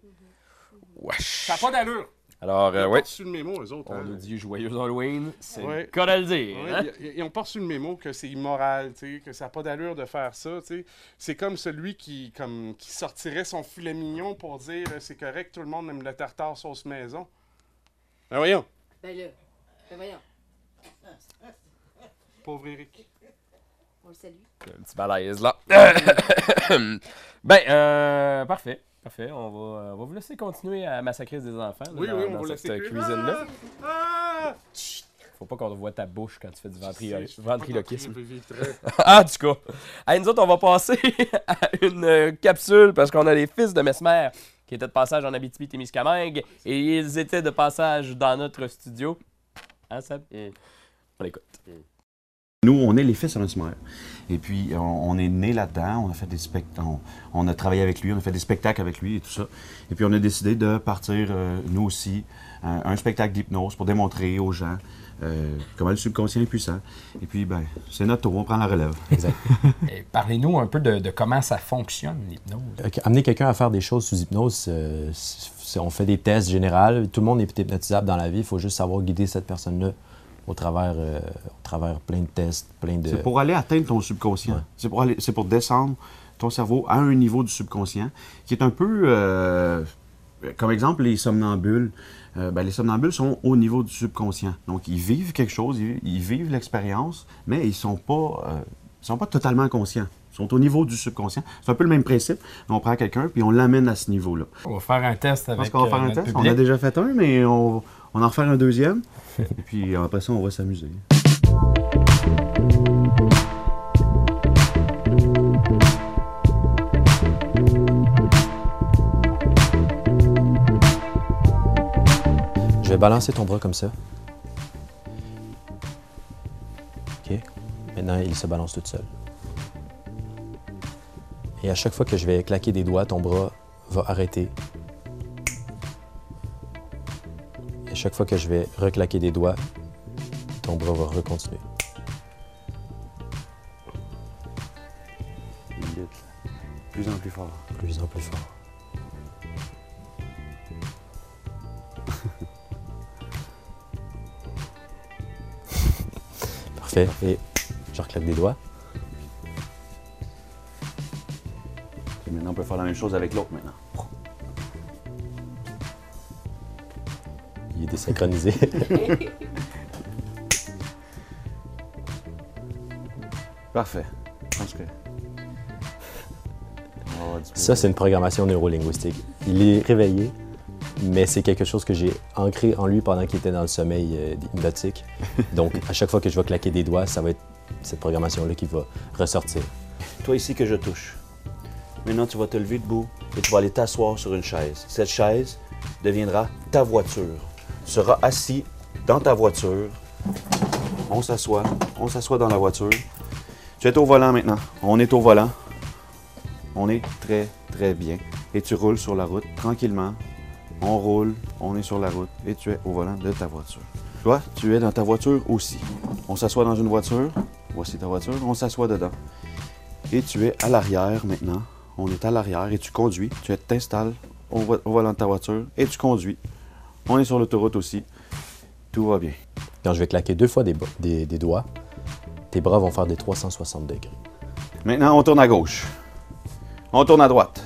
Wesh. Ça n'a pas d'allure. Alors, Ils euh, ont ouais. pas reçu le mémo, eux autres. On hein? nous dit joyeux Halloween. C'est Ouais. le cas de le dire. Ouais, hein? ils- ils n'ont pas reçu le mémo que c'est immoral, tu sais, que ça n'a pas d'allure de faire ça. tu sais. C'est comme celui qui, comme, qui sortirait son filet mignon pour dire euh, c'est correct, tout le monde aime le tartare sauce maison. Ben voyons, Ben là, ben voyons, pauvre Eric. on le salue. Un petit malaise là. (coughs) ben, euh, parfait. Parfait. On va, euh, on va vous laisser continuer à massacrer des enfants. là, Oui, dans, oui, on dans va cette laisser euh, cuisine-là. Ah! Faut pas qu'on voit ta bouche quand tu fais du ventri- ventriloquisme. (laughs) ah, tout cas. Hey, nous autres, on va passer (laughs) à une euh, capsule parce qu'on a les fils de Mesmer qui étaient de passage en Abitibi-Témiscamingue et ils étaient de passage dans notre studio. Hein, Seb? On écoute. Nous, on est les fils à Mesmer. Et puis, on, on est né là-dedans, on a fait des spectacles, on, on a travaillé avec lui, on a fait des spectacles avec lui et tout ça. Et puis, on a décidé de partir, euh, nous aussi, un, un spectacle d'hypnose pour démontrer aux gens euh, comment le subconscient est puissant. Et puis, ben, c'est notre tour, on prend la relève. Exact. Parlez-nous un peu de, de comment ça fonctionne, l'hypnose. Amener quelqu'un à faire des choses sous hypnose, euh, on fait des tests généraux. Tout le monde est hypnotisable dans la vie. Il faut juste savoir guider cette personne-là au travers, euh, au travers plein de tests, plein de... C'est pour aller atteindre ton subconscient. C'est pour, aller- c'est pour descendre ton cerveau à un niveau du subconscient qui est un peu, euh, comme exemple, les somnambules. Euh, ben, les somnambules sont au niveau du subconscient. Donc, ils vivent quelque chose, ils, ils vivent l'expérience, mais ils ne sont, pas, euh, ils sont pas totalement conscients. Ils sont au niveau du subconscient. C'est un peu le même principe. On prend quelqu'un puis on l'amène à ce niveau-là. On va faire un test avec qu'on va faire un test. On public. a déjà fait un, mais on, on en refait un deuxième. Et puis après ça, on va s'amuser. Je vais balancer ton bras comme ça. OK. Maintenant, il se balance tout seul. Et à chaque fois que je vais claquer des doigts, ton bras va arrêter. chaque fois que je vais reclaquer des doigts, ton bras va recontinuer. Plus en plus fort. Plus en plus fort. (laughs) Parfait. Et je reclaque des doigts. Et maintenant, on peut faire la même chose avec l'autre maintenant. Désynchronisé. (laughs) Parfait. Que. Ça, c'est une programmation neurolinguistique. Il est réveillé, mais c'est quelque chose que j'ai ancré en lui pendant qu'il était dans le sommeil euh, hypnotique. (laughs) Donc, à chaque fois que je vais claquer des doigts, ça va être cette programmation-là qui va ressortir. Toi ici que je touche. Maintenant, tu vas te lever debout et tu vas aller t'asseoir sur une chaise. Cette chaise deviendra ta voiture. Tu seras assis dans ta voiture. On s'assoit. On s'assoit dans la voiture. Tu es au volant maintenant. On est au volant. On est très, très bien. Et tu roules sur la route tranquillement. On roule. On est sur la route. Et tu es au volant de ta voiture. Toi, tu es dans ta voiture aussi. On s'assoit dans une voiture. Voici ta voiture. On s'assoit dedans. Et tu es à l'arrière maintenant. On est à l'arrière et tu conduis. Tu t'installes au, vo- au volant de ta voiture et tu conduis. On est sur l'autoroute aussi. Tout va bien. Quand je vais claquer deux fois des, bo- des- des doigts, tes bras vont faire des 360 degrés. Maintenant, on tourne à gauche. On tourne à droite.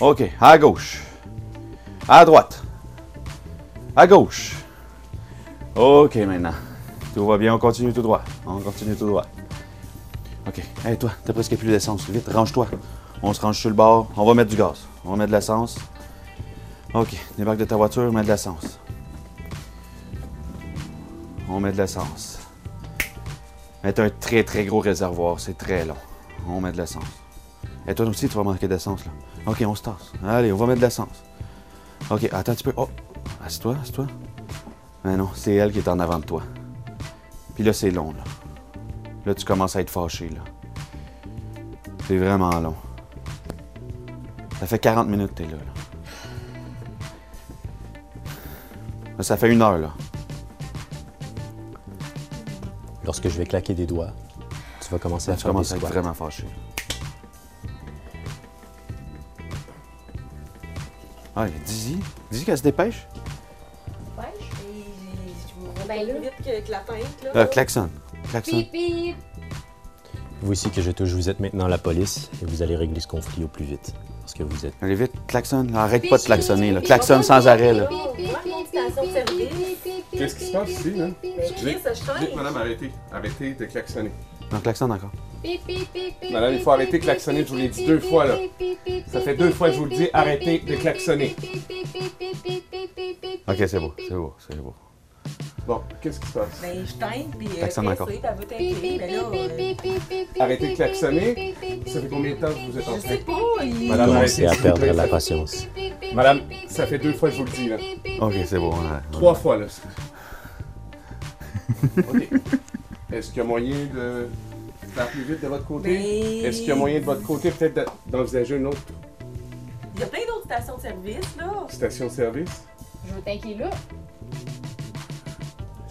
OK, à gauche. À droite. À gauche. OK, maintenant. Tout va bien, on continue tout droit. On continue tout droit. OK. Hey, toi, t'as presque plus d'essence. Vite, range-toi. On se range sur le bord. On va mettre du gaz. On va mettre de l'essence. OK. Débarque de ta voiture, mets de l'essence. On met de l'essence. C'est un très très gros réservoir, c'est très long. On met de l'essence. Et toi aussi, tu vas manquer d'essence là. Ok, on se tasse. Allez, on va mettre de l'essence. Ok, attends un petit peu. Oh, assieds-toi, assieds-toi. Mais non, c'est elle qui est en avant de toi. Puis là, c'est long là. Là, tu commences à être fâché là. C'est vraiment long. Ça fait 40 minutes que t'es là, là. Ça fait une heure là. Lorsque je vais claquer des doigts, tu vas commencer Là, à tu faire des commences à être squats. vraiment fâché. Ah, il y a Dizzy. Dizzy qu'elle se dépêche? Ben là. vite que, que la teinte, là. Euh, klaxon. Klaxon. Pip, pip. Que je touche, vous êtes maintenant la police et vous allez régler ce conflit au plus vite. Que vous êtes. Allez vite, klaxon. là, Arrête pas de klaxonner. Là. Klaxonne sans arrêt. Là. Qu'est-ce qui se passe ici, là? Vite, teinte. madame, arrêtez. Arrêtez de klaxonner. Non, klaxonne encore. Madame, il faut arrêter de klaxonner, je vous l'ai dit deux fois, là. Ça fait deux fois que je vous le dis, arrêtez de klaxonner. Ok, c'est beau, c'est beau, c'est beau. Bon, qu'est-ce qui se passe? Ben, je teinte, puis euh, Klaxonne encore. elle veut t'intégrer, mais là, euh, Arrêtez de klaxonner. Ça fait combien de temps que vous êtes en je train? sais pas, il... Madame, Commencez à s'il vous perdre plaît. la patience. Madame, ça fait deux fois que je vous le dis, là. Ok, c'est ouais. Trois fois, là. OK. Est-ce qu'il y a moyen de faire plus vite de votre côté? Ben- Est-ce qu'il y a moyen de votre côté peut-être de- d'envisager une autre Il y a plein d'autres stations de service, là. station-service? Je veux t'inquiéter là.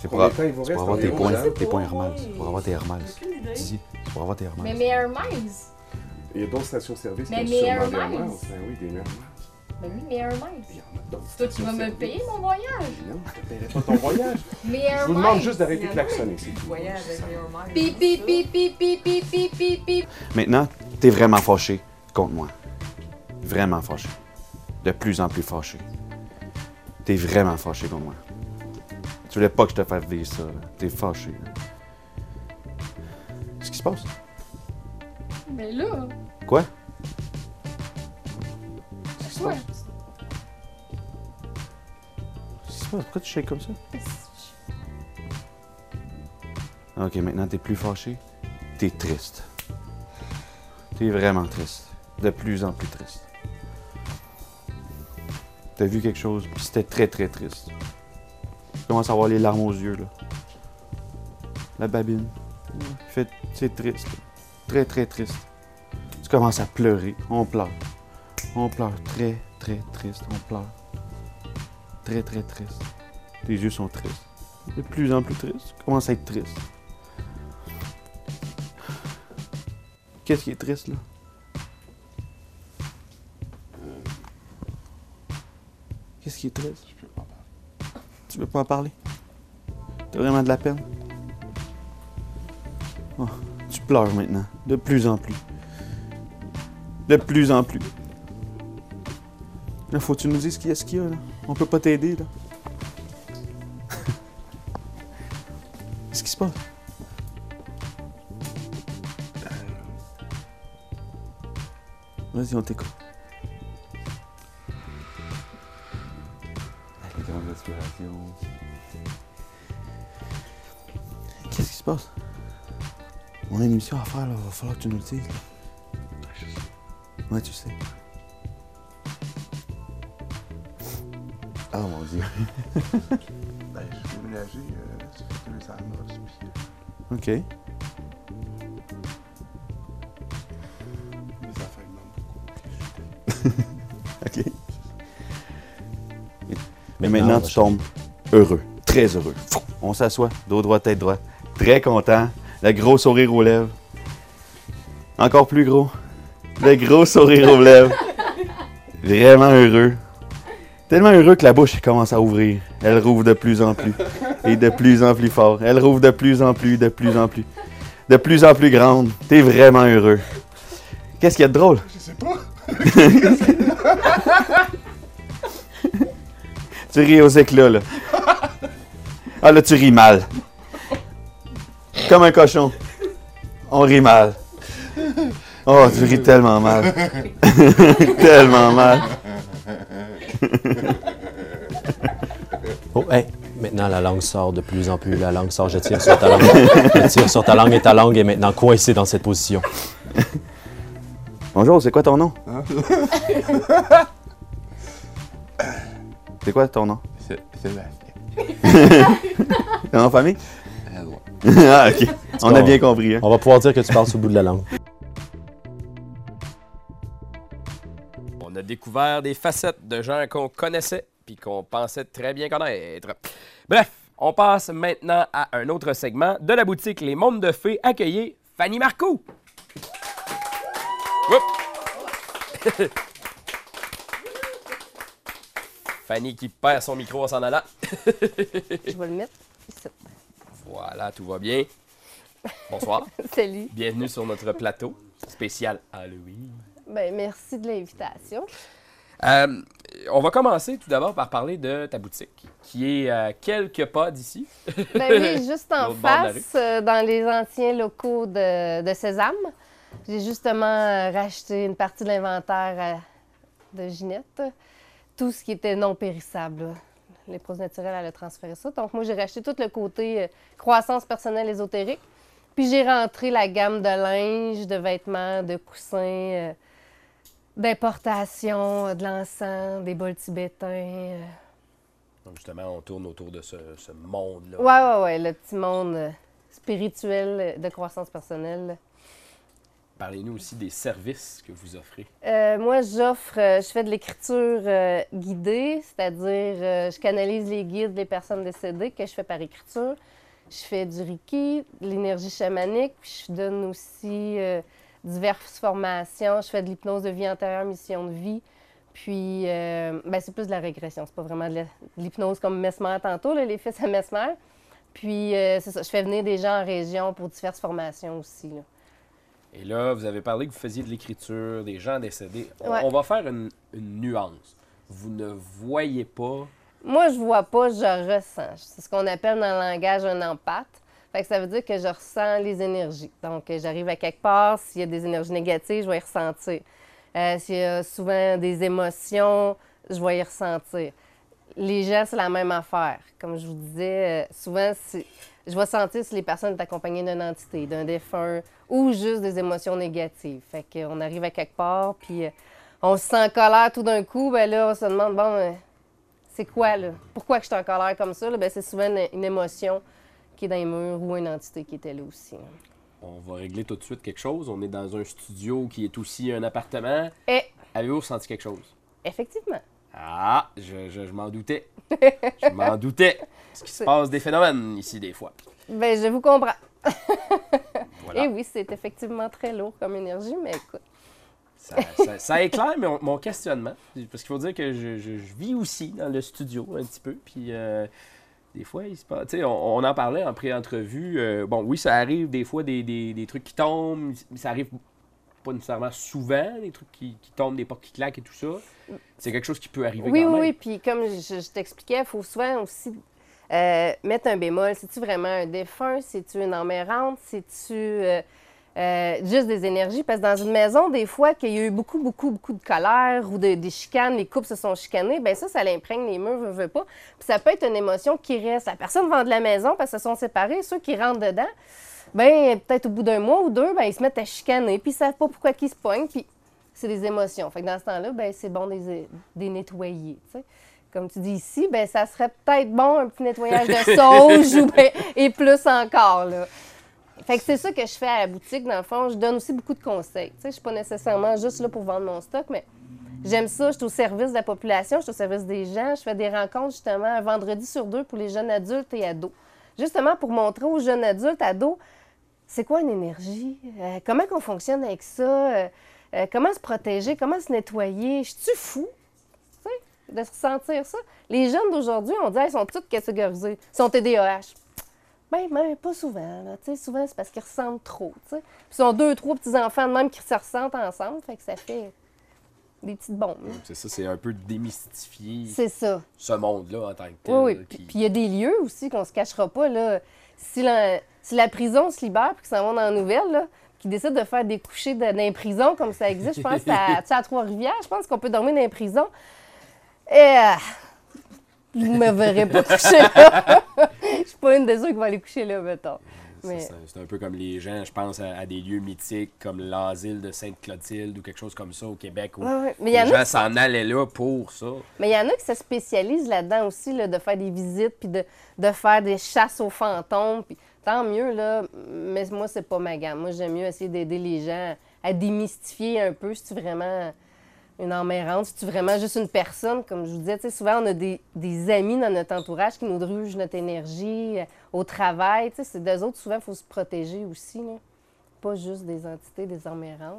C'est pour, avoir tes points, tes points Hermès. C'est pour avoir tes Hermès. Si, c'est pour avoir tes Hermès. Mais mes Hermès. Il y a d'autres stations-service qui ont sûrement des Hermès. Ben oui, des Hermès. Ben oui, mes Hermès. Toi tu vas me payer mon voyage. Non, je ne paierai pas ton voyage. (laughs) Je vous demande juste d'arrêter de klaxonner. Voyage avec mes Hermès. Vraiment fâché contre moi. Vraiment fâché. De plus en plus fâché. T'es vraiment fâché contre moi. Tu voulais pas que je te fasse dire ça. T'es fâché. Qu'est-ce qui se passe? Mais là, Quoi? quoi? Qu'est-ce qui se passe? Pourquoi tu shakes comme ça? Ok, maintenant t'es plus fâché. T'es triste. T'es vraiment triste. De plus en plus triste. T'as vu quelque chose, puis c'était très très triste. Tu commences à avoir les larmes aux yeux, là. La babine. Fait, c'est triste. Très très triste. Tu commences à pleurer. On pleure. On pleure. Très très triste. On pleure. Très très triste. Tes yeux sont tristes. De plus en plus triste. Tu commences à être triste. Qu'est-ce qui est triste, là? Qu'est-ce qui est triste? Veux pas en parler? T'as vraiment de la peine? Oh, tu pleures maintenant. De plus en plus. De plus en plus. Là, faut que tu nous dises ce qu'il y a, ce qu'il y a, là. On peut pas t'aider, là. (laughs) Qu'est-ce qui se passe? Vas-y, on t'écoute. A une émission à faire, là. Va falloir que tu nous le dises. Ouais, tu sais. Ah mon dieu. (laughs) ben, je suis déménagé, euh, ça fait deux ans, OK. les affaires me manquent beaucoup. (laughs) OK. Mais maintenant, tu tombes heureux. Très heureux. Fou! On s'assoit, dos droit, tête droite. Très content. Le gros sourire aux lèvres. Encore plus gros. Le gros sourire aux lèvres. Vraiment heureux. Tellement heureux que la bouche commence à ouvrir. Elle rouvre de plus en plus. Et de plus en plus fort. Elle rouvre de plus en plus, de plus en plus. De plus en plus grande. T'es vraiment heureux. Qu'est-ce qu'il y a de drôle? Je sais pas. (laughs) Tu ris aux éclats, là. Ah, là, tu ris mal. Comme un cochon. On rit mal. Oh, tu ris tellement mal. (laughs) tellement mal. (laughs) Oh, hey, maintenant la langue sort de plus en plus. La langue sort, je tire sur ta langue. Je tire sur ta langue et ta langue est maintenant coincée dans cette position. Bonjour, c'est quoi ton nom? Hein? C'est quoi ton nom? C'est Sébastien. (laughs) T'es en famille? (laughs) Ah, ok. On a bien compris. Hein? On va pouvoir dire que tu parles sous le bout de la langue. On a découvert des facettes de gens qu'on connaissait puis qu'on pensait très bien connaître. Bref, on passe maintenant à un autre segment de la boutique Les Mondes de Fées. Accueillez Fanny Marcoux. (laughs) Fanny qui perd son micro en s'en allant. (laughs) Je vais le mettre ici. Voilà, tout va bien. Bonsoir. (laughs) Salut. Bienvenue sur notre plateau spécial Halloween. Ben, merci de l'invitation. Euh, on va commencer tout d'abord par parler de ta boutique, qui est à quelques pas d'ici. Ben oui, (laughs) juste en face, euh, dans les anciens locaux de, de Sésame. J'ai justement euh, racheté une partie de l'inventaire euh, de Ginette. Tout ce qui était non périssable. Produits naturels, elle a transféré ça. Donc, moi, j'ai racheté tout le côté euh, croissance personnelle ésotérique. Puis, j'ai rentré la gamme de linge, de vêtements, de coussins, euh, d'importation, euh, de l'encens, des bols tibétains. euh. Donc justement, on tourne autour de ce, ce monde-là. Ouais, ouais, ouais, le petit monde spirituel de croissance personnelle. Parlez-nous aussi des services que vous offrez. Euh, moi, j'offre, euh, je fais de l'écriture euh, guidée, c'est-à-dire je canalise les guides des personnes décédées que je fais par écriture. Je fais du Reiki, de l'énergie chamanique, puis je donne aussi diverses formations. Je fais de l'hypnose de vie antérieure, mission de vie. Puis, ben, c'est plus de la régression. C'est pas vraiment de l'hypnose comme Mesmer tantôt, là, les fils à Mesmer. Puis, c'est ça, je fais venir des gens en région pour diverses formations aussi. Et là, vous avez parlé que vous faisiez de l'écriture, des gens décédés. On, Ouais. on va faire une, une nuance. Vous ne voyez pas? Moi, je vois pas, je ressens. C'est ce qu'on appelle dans le langage un empathe. Fait que ça veut dire que je ressens les énergies. Donc, euh, j'arrive à quelque part, s'il y a des énergies négatives, je vais y ressentir. Euh, s'il y a souvent des émotions, je vais y ressentir. Les gens, c'est la même affaire. Comme je vous disais, euh, souvent, c'est- je vais sentir si les personnes sont accompagnées d'une entité, d'un défunt ou juste des émotions négatives. Fait qu'on arrive à quelque part, puis euh, on se sent en colère tout d'un coup, ben là, on se demande, bon, euh, c'est quoi, là? Pourquoi que je suis en colère comme ça? là? Ben, c'est souvent une, une émotion qui est dans les murs ou une entité qui était là aussi. On va régler tout de suite quelque chose. On est dans un studio qui est aussi un appartement. Et Avez-vous ressenti quelque chose? effectivement. Ah, je, je- je m'en doutais. (laughs) Je m'en doutais. Parce qu'il se passe des phénomènes ici, des fois. Ben, je vous comprends. (laughs) Voilà. Et oui, c'est effectivement très lourd comme énergie, mais écoute. Ça, ça- ça éclaire mon, mon questionnement. Parce qu'il faut dire que je, je- je vis aussi dans le studio un petit peu. Puis euh, Des fois, il se passe. tu sais, On, on en parlait en pré-entrevue. euh, bon, oui, ça arrive des fois des, des- des trucs qui tombent, ça arrive pas nécessairement souvent, des trucs qui, qui tombent, des portes qui claquent et tout ça. C'est quelque chose qui peut arriver Oui, quand oui, même. oui. Puis comme je, je t'expliquais, il faut souvent aussi euh, mettre un bémol. C'est-tu vraiment un défunt? C'est-tu une emmérante? C'est-tu euh, euh, juste des énergies? Parce que dans une maison, des fois, qu'il y a eu beaucoup, beaucoup, beaucoup de colère ou de- des chicanes, les couples se sont chicanés, bien ça, ça l'imprègne les murs, veut, veut pas. Puis ça peut être une émotion qui reste. La personne vend de la maison parce qu'ils se sont séparés. Ceux qui rentrent dedans, ben peut-être au bout d'un mois ou deux, ben ils se mettent à chicaner, puis ils savent pas pourquoi ils se pognent, puis c'est des émotions. Fait que dans ce temps-là, ben c'est bon de les, des nettoyer, tu sais. Comme tu dis ici, ben ça serait peut-être bon un petit nettoyage de (laughs) sauge ou ben- et plus encore, là. Fait que c'est ça que je fais à la boutique, dans le fond. Je donne aussi beaucoup de conseils. Tu sais, je suis pas nécessairement juste là pour vendre mon stock, mais j'aime ça. Je suis au service de la population, je suis au service des gens. Je fais des rencontres, justement, un vendredi sur deux pour les jeunes adultes et ados. Justement pour montrer aux jeunes adultes, ados, c'est quoi une énergie? Euh, comment qu'on fonctionne avec ça? Euh, euh, comment se protéger? Comment se nettoyer? Je suis fou? Tu sais, de ressentir ça? Les jeunes d'aujourd'hui, on dit, ils sont tous catégorisés. Ils sont TDAH. Ben, ben, pas souvent. Là. Tu sais, souvent, c'est parce qu'ils ressentent trop. tu sais. Puis ils ont deux, trois petits-enfants de même qui se ressentent ensemble. Fait que ça fait des petites bombes. C'est ça, c'est un peu démystifier ça. ce monde-là en tant que tel. Oui, oui. qui- puis il y a des lieux aussi qu'on se cachera pas. Là. Si, la, prison se libère puis qu'ils s'en vont dans la nouvelle, qui décident de faire des couchers dans les prisons comme ça existe, je pense à, à Trois-Rivières, je pense qu'on peut dormir dans les prisons. Et euh, je ne me verrai pas (laughs) coucher là. (laughs) Je suis pas une des autres qui va aller coucher là, mettons. Mais... C'est un peu comme les gens, je pense à, à des lieux mythiques comme l'asile de Sainte-Clotilde ou quelque chose comme ça au Québec où Ouais, ouais. Mais il y en les gens s'en allaient là pour ça. Mais il y en a qui se spécialisent là-dedans aussi, là, de faire des visites, puis de, de faire des chasses aux fantômes. Puis tant mieux, là. Mais moi, c'est pas ma gamme. Moi, j'aime mieux essayer d'aider les gens à démystifier un peu si tu vraiment une emmérante, si tu vraiment juste une personne. Comme je vous disais, tu sais, souvent, on a des, des amis dans notre entourage qui nous drugent notre énergie au travail. Tu sais, c'est d'eux autres, souvent, il faut se protéger aussi. Pas juste des entités, là.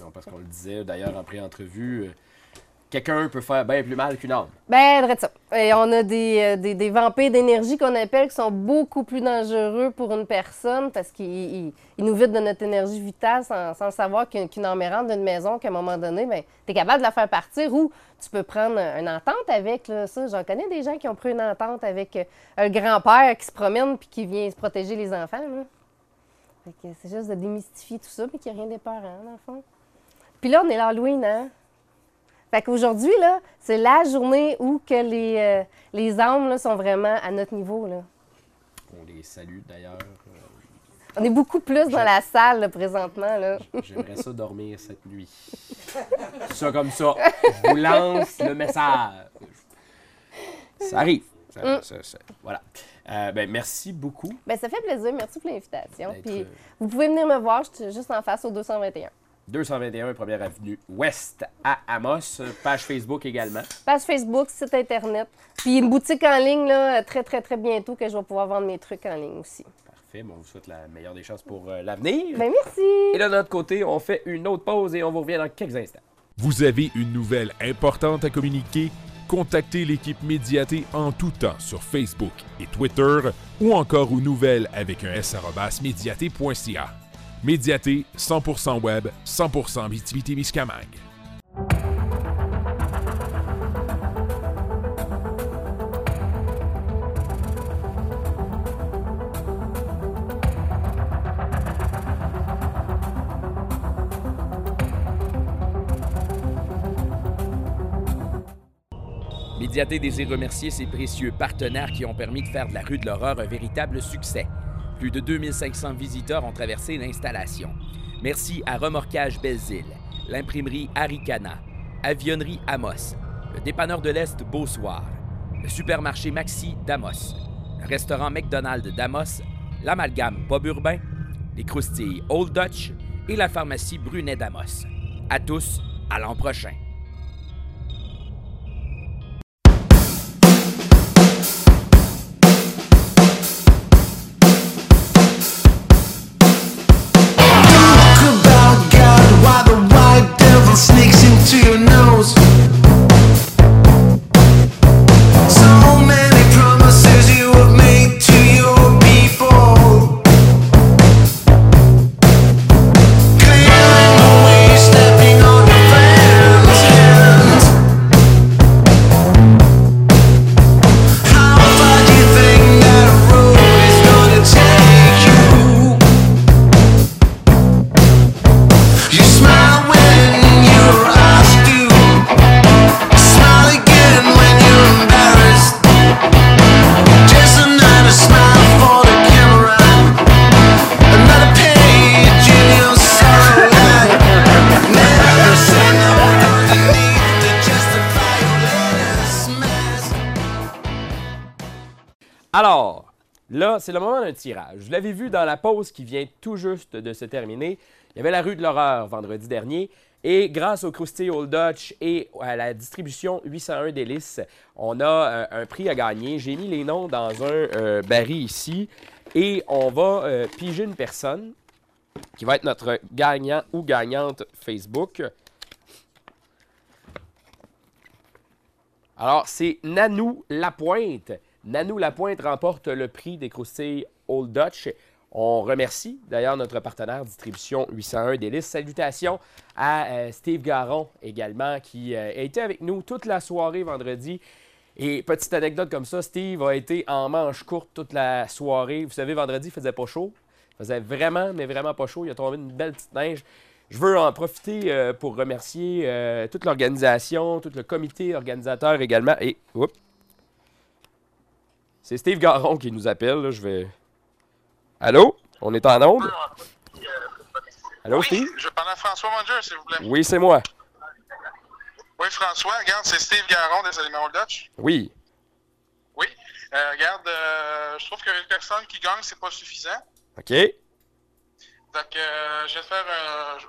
Non, parce qu'on le disait d'ailleurs en pré-entrevue, euh, quelqu'un peut faire bien plus mal qu'une âme. Ben, ça. Et on a des, euh, des, des vampires d'énergie qu'on appelle qui sont beaucoup plus dangereux pour une personne parce qu'ils ils- ils nous vident de notre énergie vitale sans, sans savoir qu'une qu'une emmérante d'une maison, qu'à un moment donné, ben, tu es capable de la faire partir ou tu peux prendre un- une entente avec. Là, ça, j'en connais des gens qui ont pris une entente avec euh, un grand-père qui se promène puis qui vient se protéger les enfants. c'est juste de démystifier tout ça, mais qu'il n'y a rien d'épeurant, dans le fond. Puis là, on est l'Halloween, hein? Fait qu'aujourd'hui, là, c'est la journée où que les, euh, les âmes là, sont vraiment à notre niveau. Là. On les salue d'ailleurs. On est beaucoup plus dans la salle là, présentement. Là. J'aimerais ça dormir cette nuit. Ça comme ça. Je vous lance le message. Ça arrive. Ça- Mm. ça- ça- voilà. Euh, ben, merci beaucoup. Ben, ça fait plaisir. Merci pour l'invitation. Puis euh, vous pouvez venir me voir. Je suis juste en face au 221. 221 Première Avenue Ouest à Amos. Page Facebook également. Page Facebook, site Internet. Puis une boutique en ligne là, très, très, très bientôt que je vais pouvoir vendre mes trucs en ligne aussi. Parfait. Bon, on vous souhaite la meilleure des chances pour euh, l'avenir. Ben, merci. Et là, de notre côté, on fait une autre pause et on vous revient dans quelques instants. Vous avez une nouvelle importante à communiquer? Contactez l'équipe Médiaté en tout temps sur Facebook et Twitter ou encore aux nouvelles avec un s médiaté.ca. Médiaté, 100% web, 100% Miscamingue. Médiaté désire remercier ses précieux partenaires qui ont permis de faire de la rue de l'horreur un véritable succès. Plus de 2500 visiteurs ont traversé l'installation. Merci à Remorquage Belle-Île, l'imprimerie Aricana, Avionnerie Amos, le dépanneur de l'Est Beausoir, le supermarché Maxi d'Amos, le restaurant McDonald's d'Amos, l'amalgame Bob Urbain, les croustilles Old Dutch et la pharmacie Brunet d'Amos. À tous, à l'an prochain. C'est le moment d'un tirage. Vous l'avez vu dans la pause qui vient tout juste de se terminer. Il y avait la rue de l'horreur vendredi dernier. Et grâce au Krusty Old Dutch et à la distribution 801 Délices, on a euh, un prix à gagner. J'ai mis les noms dans un euh, baril ici et on va euh, piger une personne qui va être notre gagnant ou gagnante Facebook. Alors, c'est Nanou Lapointe. Nanou Lapointe remporte le prix des croustilles Old Dutch. On remercie d'ailleurs notre partenaire distribution 801 Délices. Salutations à euh, Steve Garon également qui euh, a été avec nous toute la soirée vendredi. Et petite anecdote comme ça, Steve a été en manche courte toute la soirée. Vous savez, vendredi, il faisait pas chaud. Il faisait vraiment, mais vraiment pas chaud. Il a tombé une belle petite neige. Je veux en profiter euh, pour remercier toute l'organisation, tout le comité organisateur également. Et, oups. C'est Steve Garon qui nous appelle. là. Je vais. Allô? On est en onde? Allô, Steve? Je parle à François Manger, s'il vous plaît. Oui, c'est moi. Oui, François, regarde, c'est Steve Garon des Aliments Old Dutch. Oui. Oui. Euh, regarde, euh, je trouve qu'une personne qui gagne, c'est pas suffisant. OK. Donc, euh, je vais faire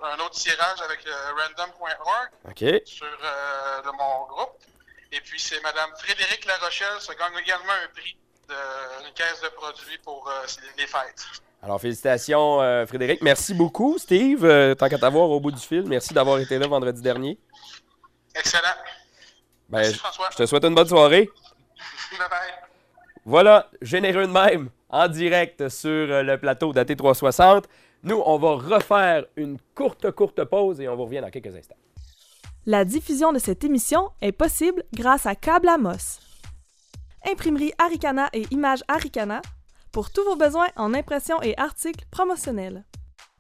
un, un autre tirage avec random.org OK. sur de mon groupe. Et puis, c'est Madame Frédéric Larochelle, se gagne également un prix d'une caisse de produits pour euh, les fêtes. Alors, félicitations, euh, Frédéric. Merci beaucoup, Steve. Euh, tant qu'à t'avoir au bout du fil, merci d'avoir été là vendredi dernier. Excellent. Ben, Merci, je- François. je te souhaite une bonne soirée. (laughs) Bye bye. Voilà, généreux de même, en direct sur euh, le plateau d'AT360. Nous, on va refaire une courte, courte pause et on vous revient dans quelques instants. La diffusion de cette émission est possible grâce à Câble Amos. Imprimerie Aricana et Images Aricana pour tous vos besoins en impression et articles promotionnels.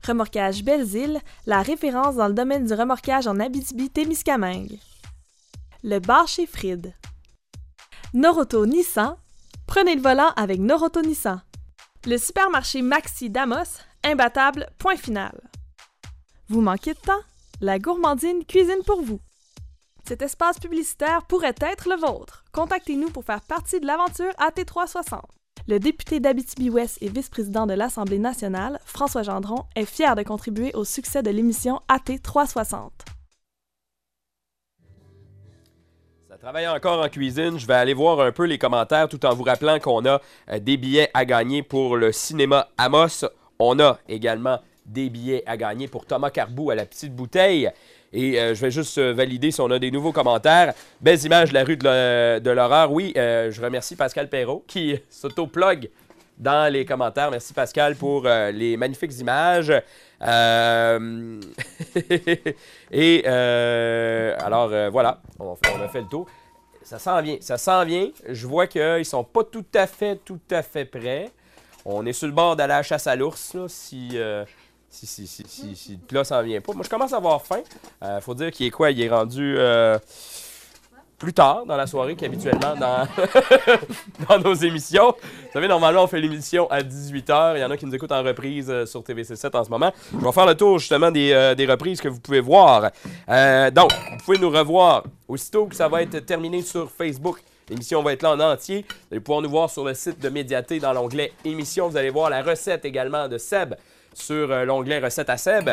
Remorquage Belles-Îles, la référence dans le domaine du remorquage en Abitibi-Témiscamingue. Le bar chez Fried. Noroto Nissan, prenez le volant avec Noroto Nissan. Le supermarché Maxi Damos, imbattable, point final. Vous manquez de temps? La gourmandine cuisine pour vous. Cet espace publicitaire pourrait être le vôtre. Contactez-nous pour faire partie de l'aventure AT360. Le député d'Abitibi-Ouest et vice-président de l'Assemblée nationale, François Gendron, est fier de contribuer au succès de l'émission AT360. Ça travaille encore en cuisine. Je vais aller voir un peu les commentaires tout en vous rappelant qu'on a euh, des billets à gagner pour le cinéma Amos. On a également des billets à gagner pour Thomas Carbou à la petite bouteille. Et euh, je vais juste euh, valider si on a des nouveaux commentaires. Belles images de la rue de l'hor- de l'horreur. Oui, euh, je remercie Pascal Perrault qui (laughs) s'auto-plug dans les commentaires. Merci Pascal pour les magnifiques images. (laughs) Et alors voilà, on, a fait le tour. Ça s'en vient, ça s'en vient. Je vois qu'ils sont pas tout à fait, tout à fait prêts. On est sur le bord d'aller la chasse à l'ours, si, si, si, si, si, si le plat s'en vient pas. Moi, je commence à avoir faim. Euh, faut dire qu'il est quoi? Il est rendu euh, plus tard dans la soirée qu'habituellement dans, (laughs) nos émissions. Vous savez, normalement, on fait l'émission à 18h. Il y en a qui nous écoutent en reprise euh, sur TVC7 en ce moment. Je vais faire le tour justement des, euh, des reprises que vous pouvez voir. Donc, vous pouvez nous revoir aussitôt que ça va être terminé sur Facebook. L'émission va être là en entier. Vous allez pouvoir nous voir sur le site de Médiaté dans l'onglet Émission. Vous allez voir la recette également de Seb sur euh, l'onglet Recettes à Seb.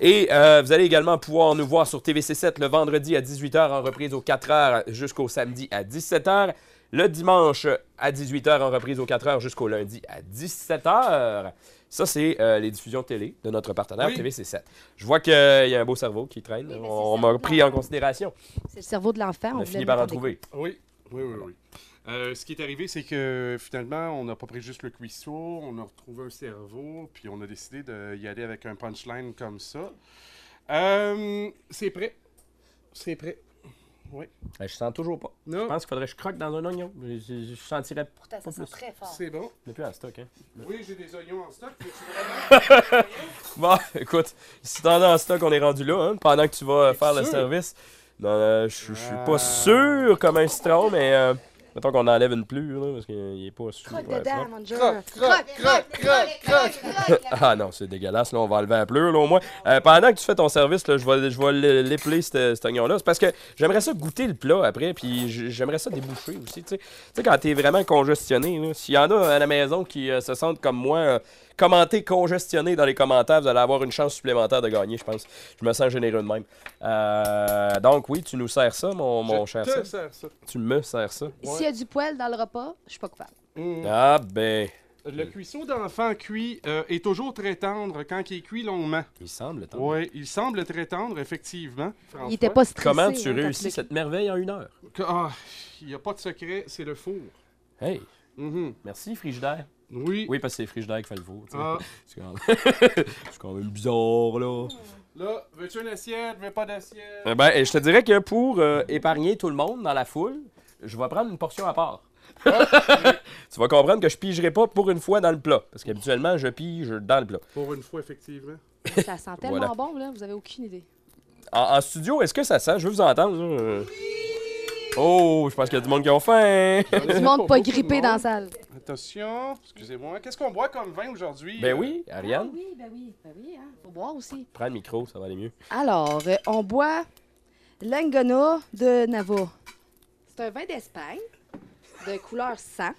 Et euh, vous allez également pouvoir nous voir sur TVC7 le vendredi à 18h en reprise aux 4h jusqu'au samedi à 17h. Le dimanche à 18h en reprise aux 4h jusqu'au lundi à 17h. Ça, c'est euh, les diffusions télé de notre partenaire Oui. TVC7. Je vois qu'il y a un beau cerveau qui traîne. On m'a pris en considération. C'est le cerveau de l'enfant. On a voulait fini le par en trouver. Oui, oui, oui, oui. Euh, ce qui est arrivé, c'est que finalement, on n'a pas pris juste le cuisseau, on a retrouvé un cerveau, puis on a décidé d'y aller avec un punchline comme ça. Euh, c'est prêt. C'est prêt. Oui. Ben, je sens toujours pas. Non. Je pense qu'il faudrait que je croque dans un oignon. Je, je- je sentirais Pourtant, ça sent très fort. C'est bon. Il n'est plus en stock, hein? Oui, j'ai des oignons en stock. vraiment- (laughs) Bon, écoute, si t'en as en stock, on est rendu là, hein, pendant que tu vas faire le service. Non, euh, je je suis Ah. pas sûr comme un citron, mais euh, Mettons qu'on enlève une pluie, là, parce qu'il est pas super. Croque dedans, propre. Manger. Croque, croque, croque, (laughs) croque, croque. ah non, c'est dégueulasse. Là, on va enlever la pleure, là, au moins. Euh, pendant que tu fais ton service, là, je vais, je vais l'épeler, cet oignon-là. C'est parce que j'aimerais ça goûter le plat après, puis j'aimerais ça déboucher aussi. Tu sais, Tu sais, quand t'es vraiment congestionné, là, s'il y en a à la maison qui euh, se sentent comme moi, euh, commentez congestionné dans les commentaires, vous allez avoir une chance supplémentaire de gagner, je pense. Je me sens généreux de même. Euh, donc, oui, tu nous sers ça, mon, mon Je cher te sers ça. Tu me sers ça. S'il y a du poêle dans le repas, je suis pas coupable. Mm. Ah, ben. Le cuisseau d'enfant cuit euh, est toujours très tendre quand il est cuit longuement. Il semble tendre. Oui, il semble très tendre, effectivement. François. Il était pas stressé. Comment hein, tu réussis cette merveille en une heure? Ah, il n'y a pas de secret, c'est le four. Hey, Mhm. merci, Frigidaire. Oui. Oui, parce que c'est Frigidaire qui fait le four. Ah. (laughs) C'est quand... même... (laughs) c'est quand même bizarre, là. Là, veux-tu une assiette? Veux pas d'assiette? Eh ben, et je te dirais que pour euh, épargner tout le monde dans la foule, je vais prendre une portion à part. (laughs) tu vas comprendre que je pigerai pas pour une fois dans le plat. Parce qu'habituellement, je pige dans le plat. Pour une fois, effectivement. Ça sent tellement Voilà. bon, là, vous avez aucune idée. En, en studio, est-ce que ça sent? Je veux vous entendre. Euh. Oh, je pense qu'il y a du monde qui ont faim. Du monde pas grippé dans la salle. Attention, excusez-moi. Qu'est-ce qu'on boit comme vin aujourd'hui? Ben euh? oui, Ariane. Oui, ben oui, ben oui, hein. Faut boire aussi. Prends le micro, ça va aller mieux. Alors, euh, on boit l'Angona de Nava. C'est un vin d'Espagne, de couleur sang.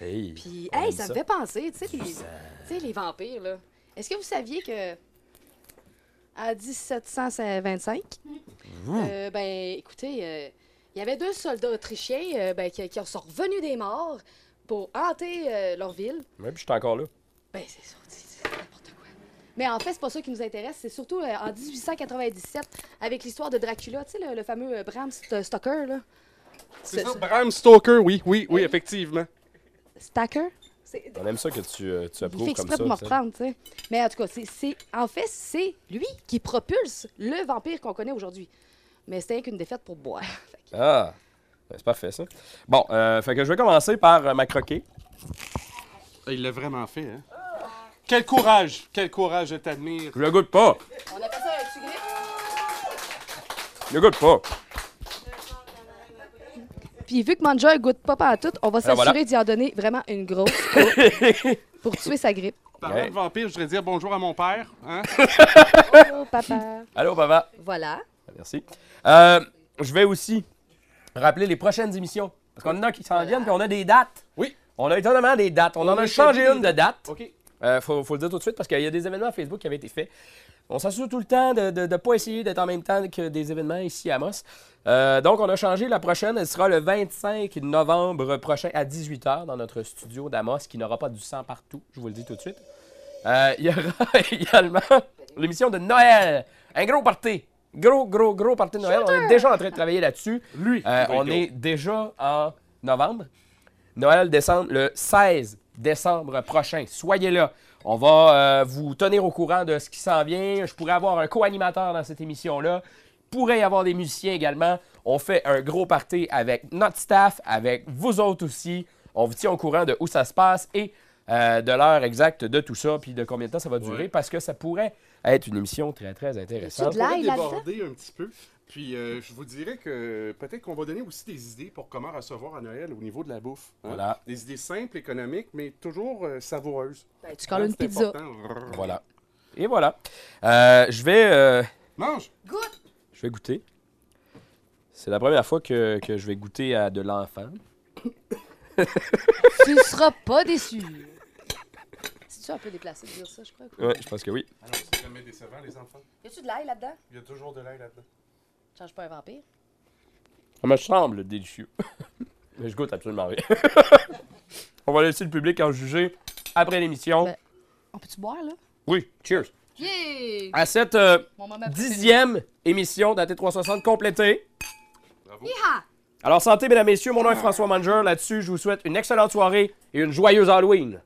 Hey, Puis, hey, ça, me fait penser, tu sais, les, tu sais, les vampires, là. Est-ce que vous saviez que à 1725, euh, ben, écoutez, euh, il y avait deux soldats autrichiens euh, ben, qui, qui sont revenus des morts pour hanter euh, leur ville. Ouais, puis je suis encore là. Ben, c'est ça, c'est n'importe quoi. Mais en fait, c'est pas ça qui nous intéresse. C'est surtout euh, en 1897, avec l'histoire de Dracula, tu sais, le, le fameux euh, Bram St- Stoker, là. C'est Ce- ça, Bram Stoker, oui, oui, oui, effectivement. Stacker? C'est- On aime ça que tu, euh, tu Il fait approuves comme exprès pour me tu sais. reprendre, tu sais. Mais en tout cas, c'est, c'est- en fait, c'est lui qui propulse le vampire qu'on connaît aujourd'hui. Mais c'était rien qu'une défaite pour boire. (laughs) Fait que- Ah, c'est parfait ça. Bon, euh, fait que je vais commencer par euh, ma croquée. Ah, Il l'a vraiment fait, hein? Quel courage! Quel courage, je t'admire. Je le goûte pas. On appelle ça un petit Je le goûte pas. Puis vu que Manger goûte pas à tout, on va Ah, s'assurer voilà. d'y en donner vraiment une grosse coupe (laughs) pour tuer sa grippe. Parlant Ouais. de vampire, je voudrais dire bonjour à mon père. Hein? Oh, papa. Allô, papa. Voilà. Merci. Euh, je vais aussi rappeler les prochaines émissions. Parce qu'on en a qui s'en viennent, puis on a des dates. Oui. On a étonnamment des dates. On, en a changé une de date. OK. Euh, faut, faut le dire tout de suite parce qu'il y a des événements Facebook qui avaient été faits. On s'assure tout le temps de ne pas essayer d'être en même temps que des événements ici à Moss. Euh, donc, on a changé la prochaine. Elle sera le 25 novembre prochain à 18h dans notre studio d'Amos qui n'aura pas du sang partout. Je vous le dis tout de suite. Euh, il y aura (laughs) également l'émission de Noël. Un gros party. Gros, gros, gros party de Noël. On est déjà en train de travailler là-dessus. Lui. Euh, Oui, on est déjà en novembre. Noël décembre, le 16 décembre prochain. Soyez là. On va euh, vous tenir au courant de ce qui s'en vient. Je pourrais avoir un co-animateur dans cette émission-là. Pourrait y avoir des musiciens également. On fait un gros party avec notre staff, avec vous autres aussi. On vous tient au courant de où ça se passe et euh, de l'heure exacte de tout ça, puis de combien de temps ça va durer, Ouais. parce que ça pourrait être une émission très, très intéressante. On là-dedans? déborder un petit peu. Puis euh, je vous dirais que peut-être qu'on va donner aussi des idées pour comment recevoir à Noël au niveau de la bouffe. hein? Voilà. Des idées simples, économiques, mais toujours euh, savoureuses. Ben, tu colles une pizza. important. Voilà. Et voilà. Euh, je vais... euh, Mange! Je vais goûter. C'est la première fois que, que je vais goûter à de l'enfant. tu seras pas déçu. Un peu déplacé de dire ça, je crois? Ouais, je pense que oui. Non, c'est jamais décevant, les enfants? Y a-tu de l'ail là-dedans? Il y a toujours de l'ail là-dedans. Change pas un vampire. Ça me semble délicieux. (laughs) Mais je goûte absolument rien. (laughs) On va laisser le public en juger après l'émission. Ben, On peut-tu boire, là? Oui, cheers. Yeah! À cette euh, dixième émission d'AT360 complétée. Yeeha! Alors, santé, mesdames, messieurs. Mon nom est François Manger. Là-dessus, je vous souhaite une excellente soirée et une joyeuse Halloween.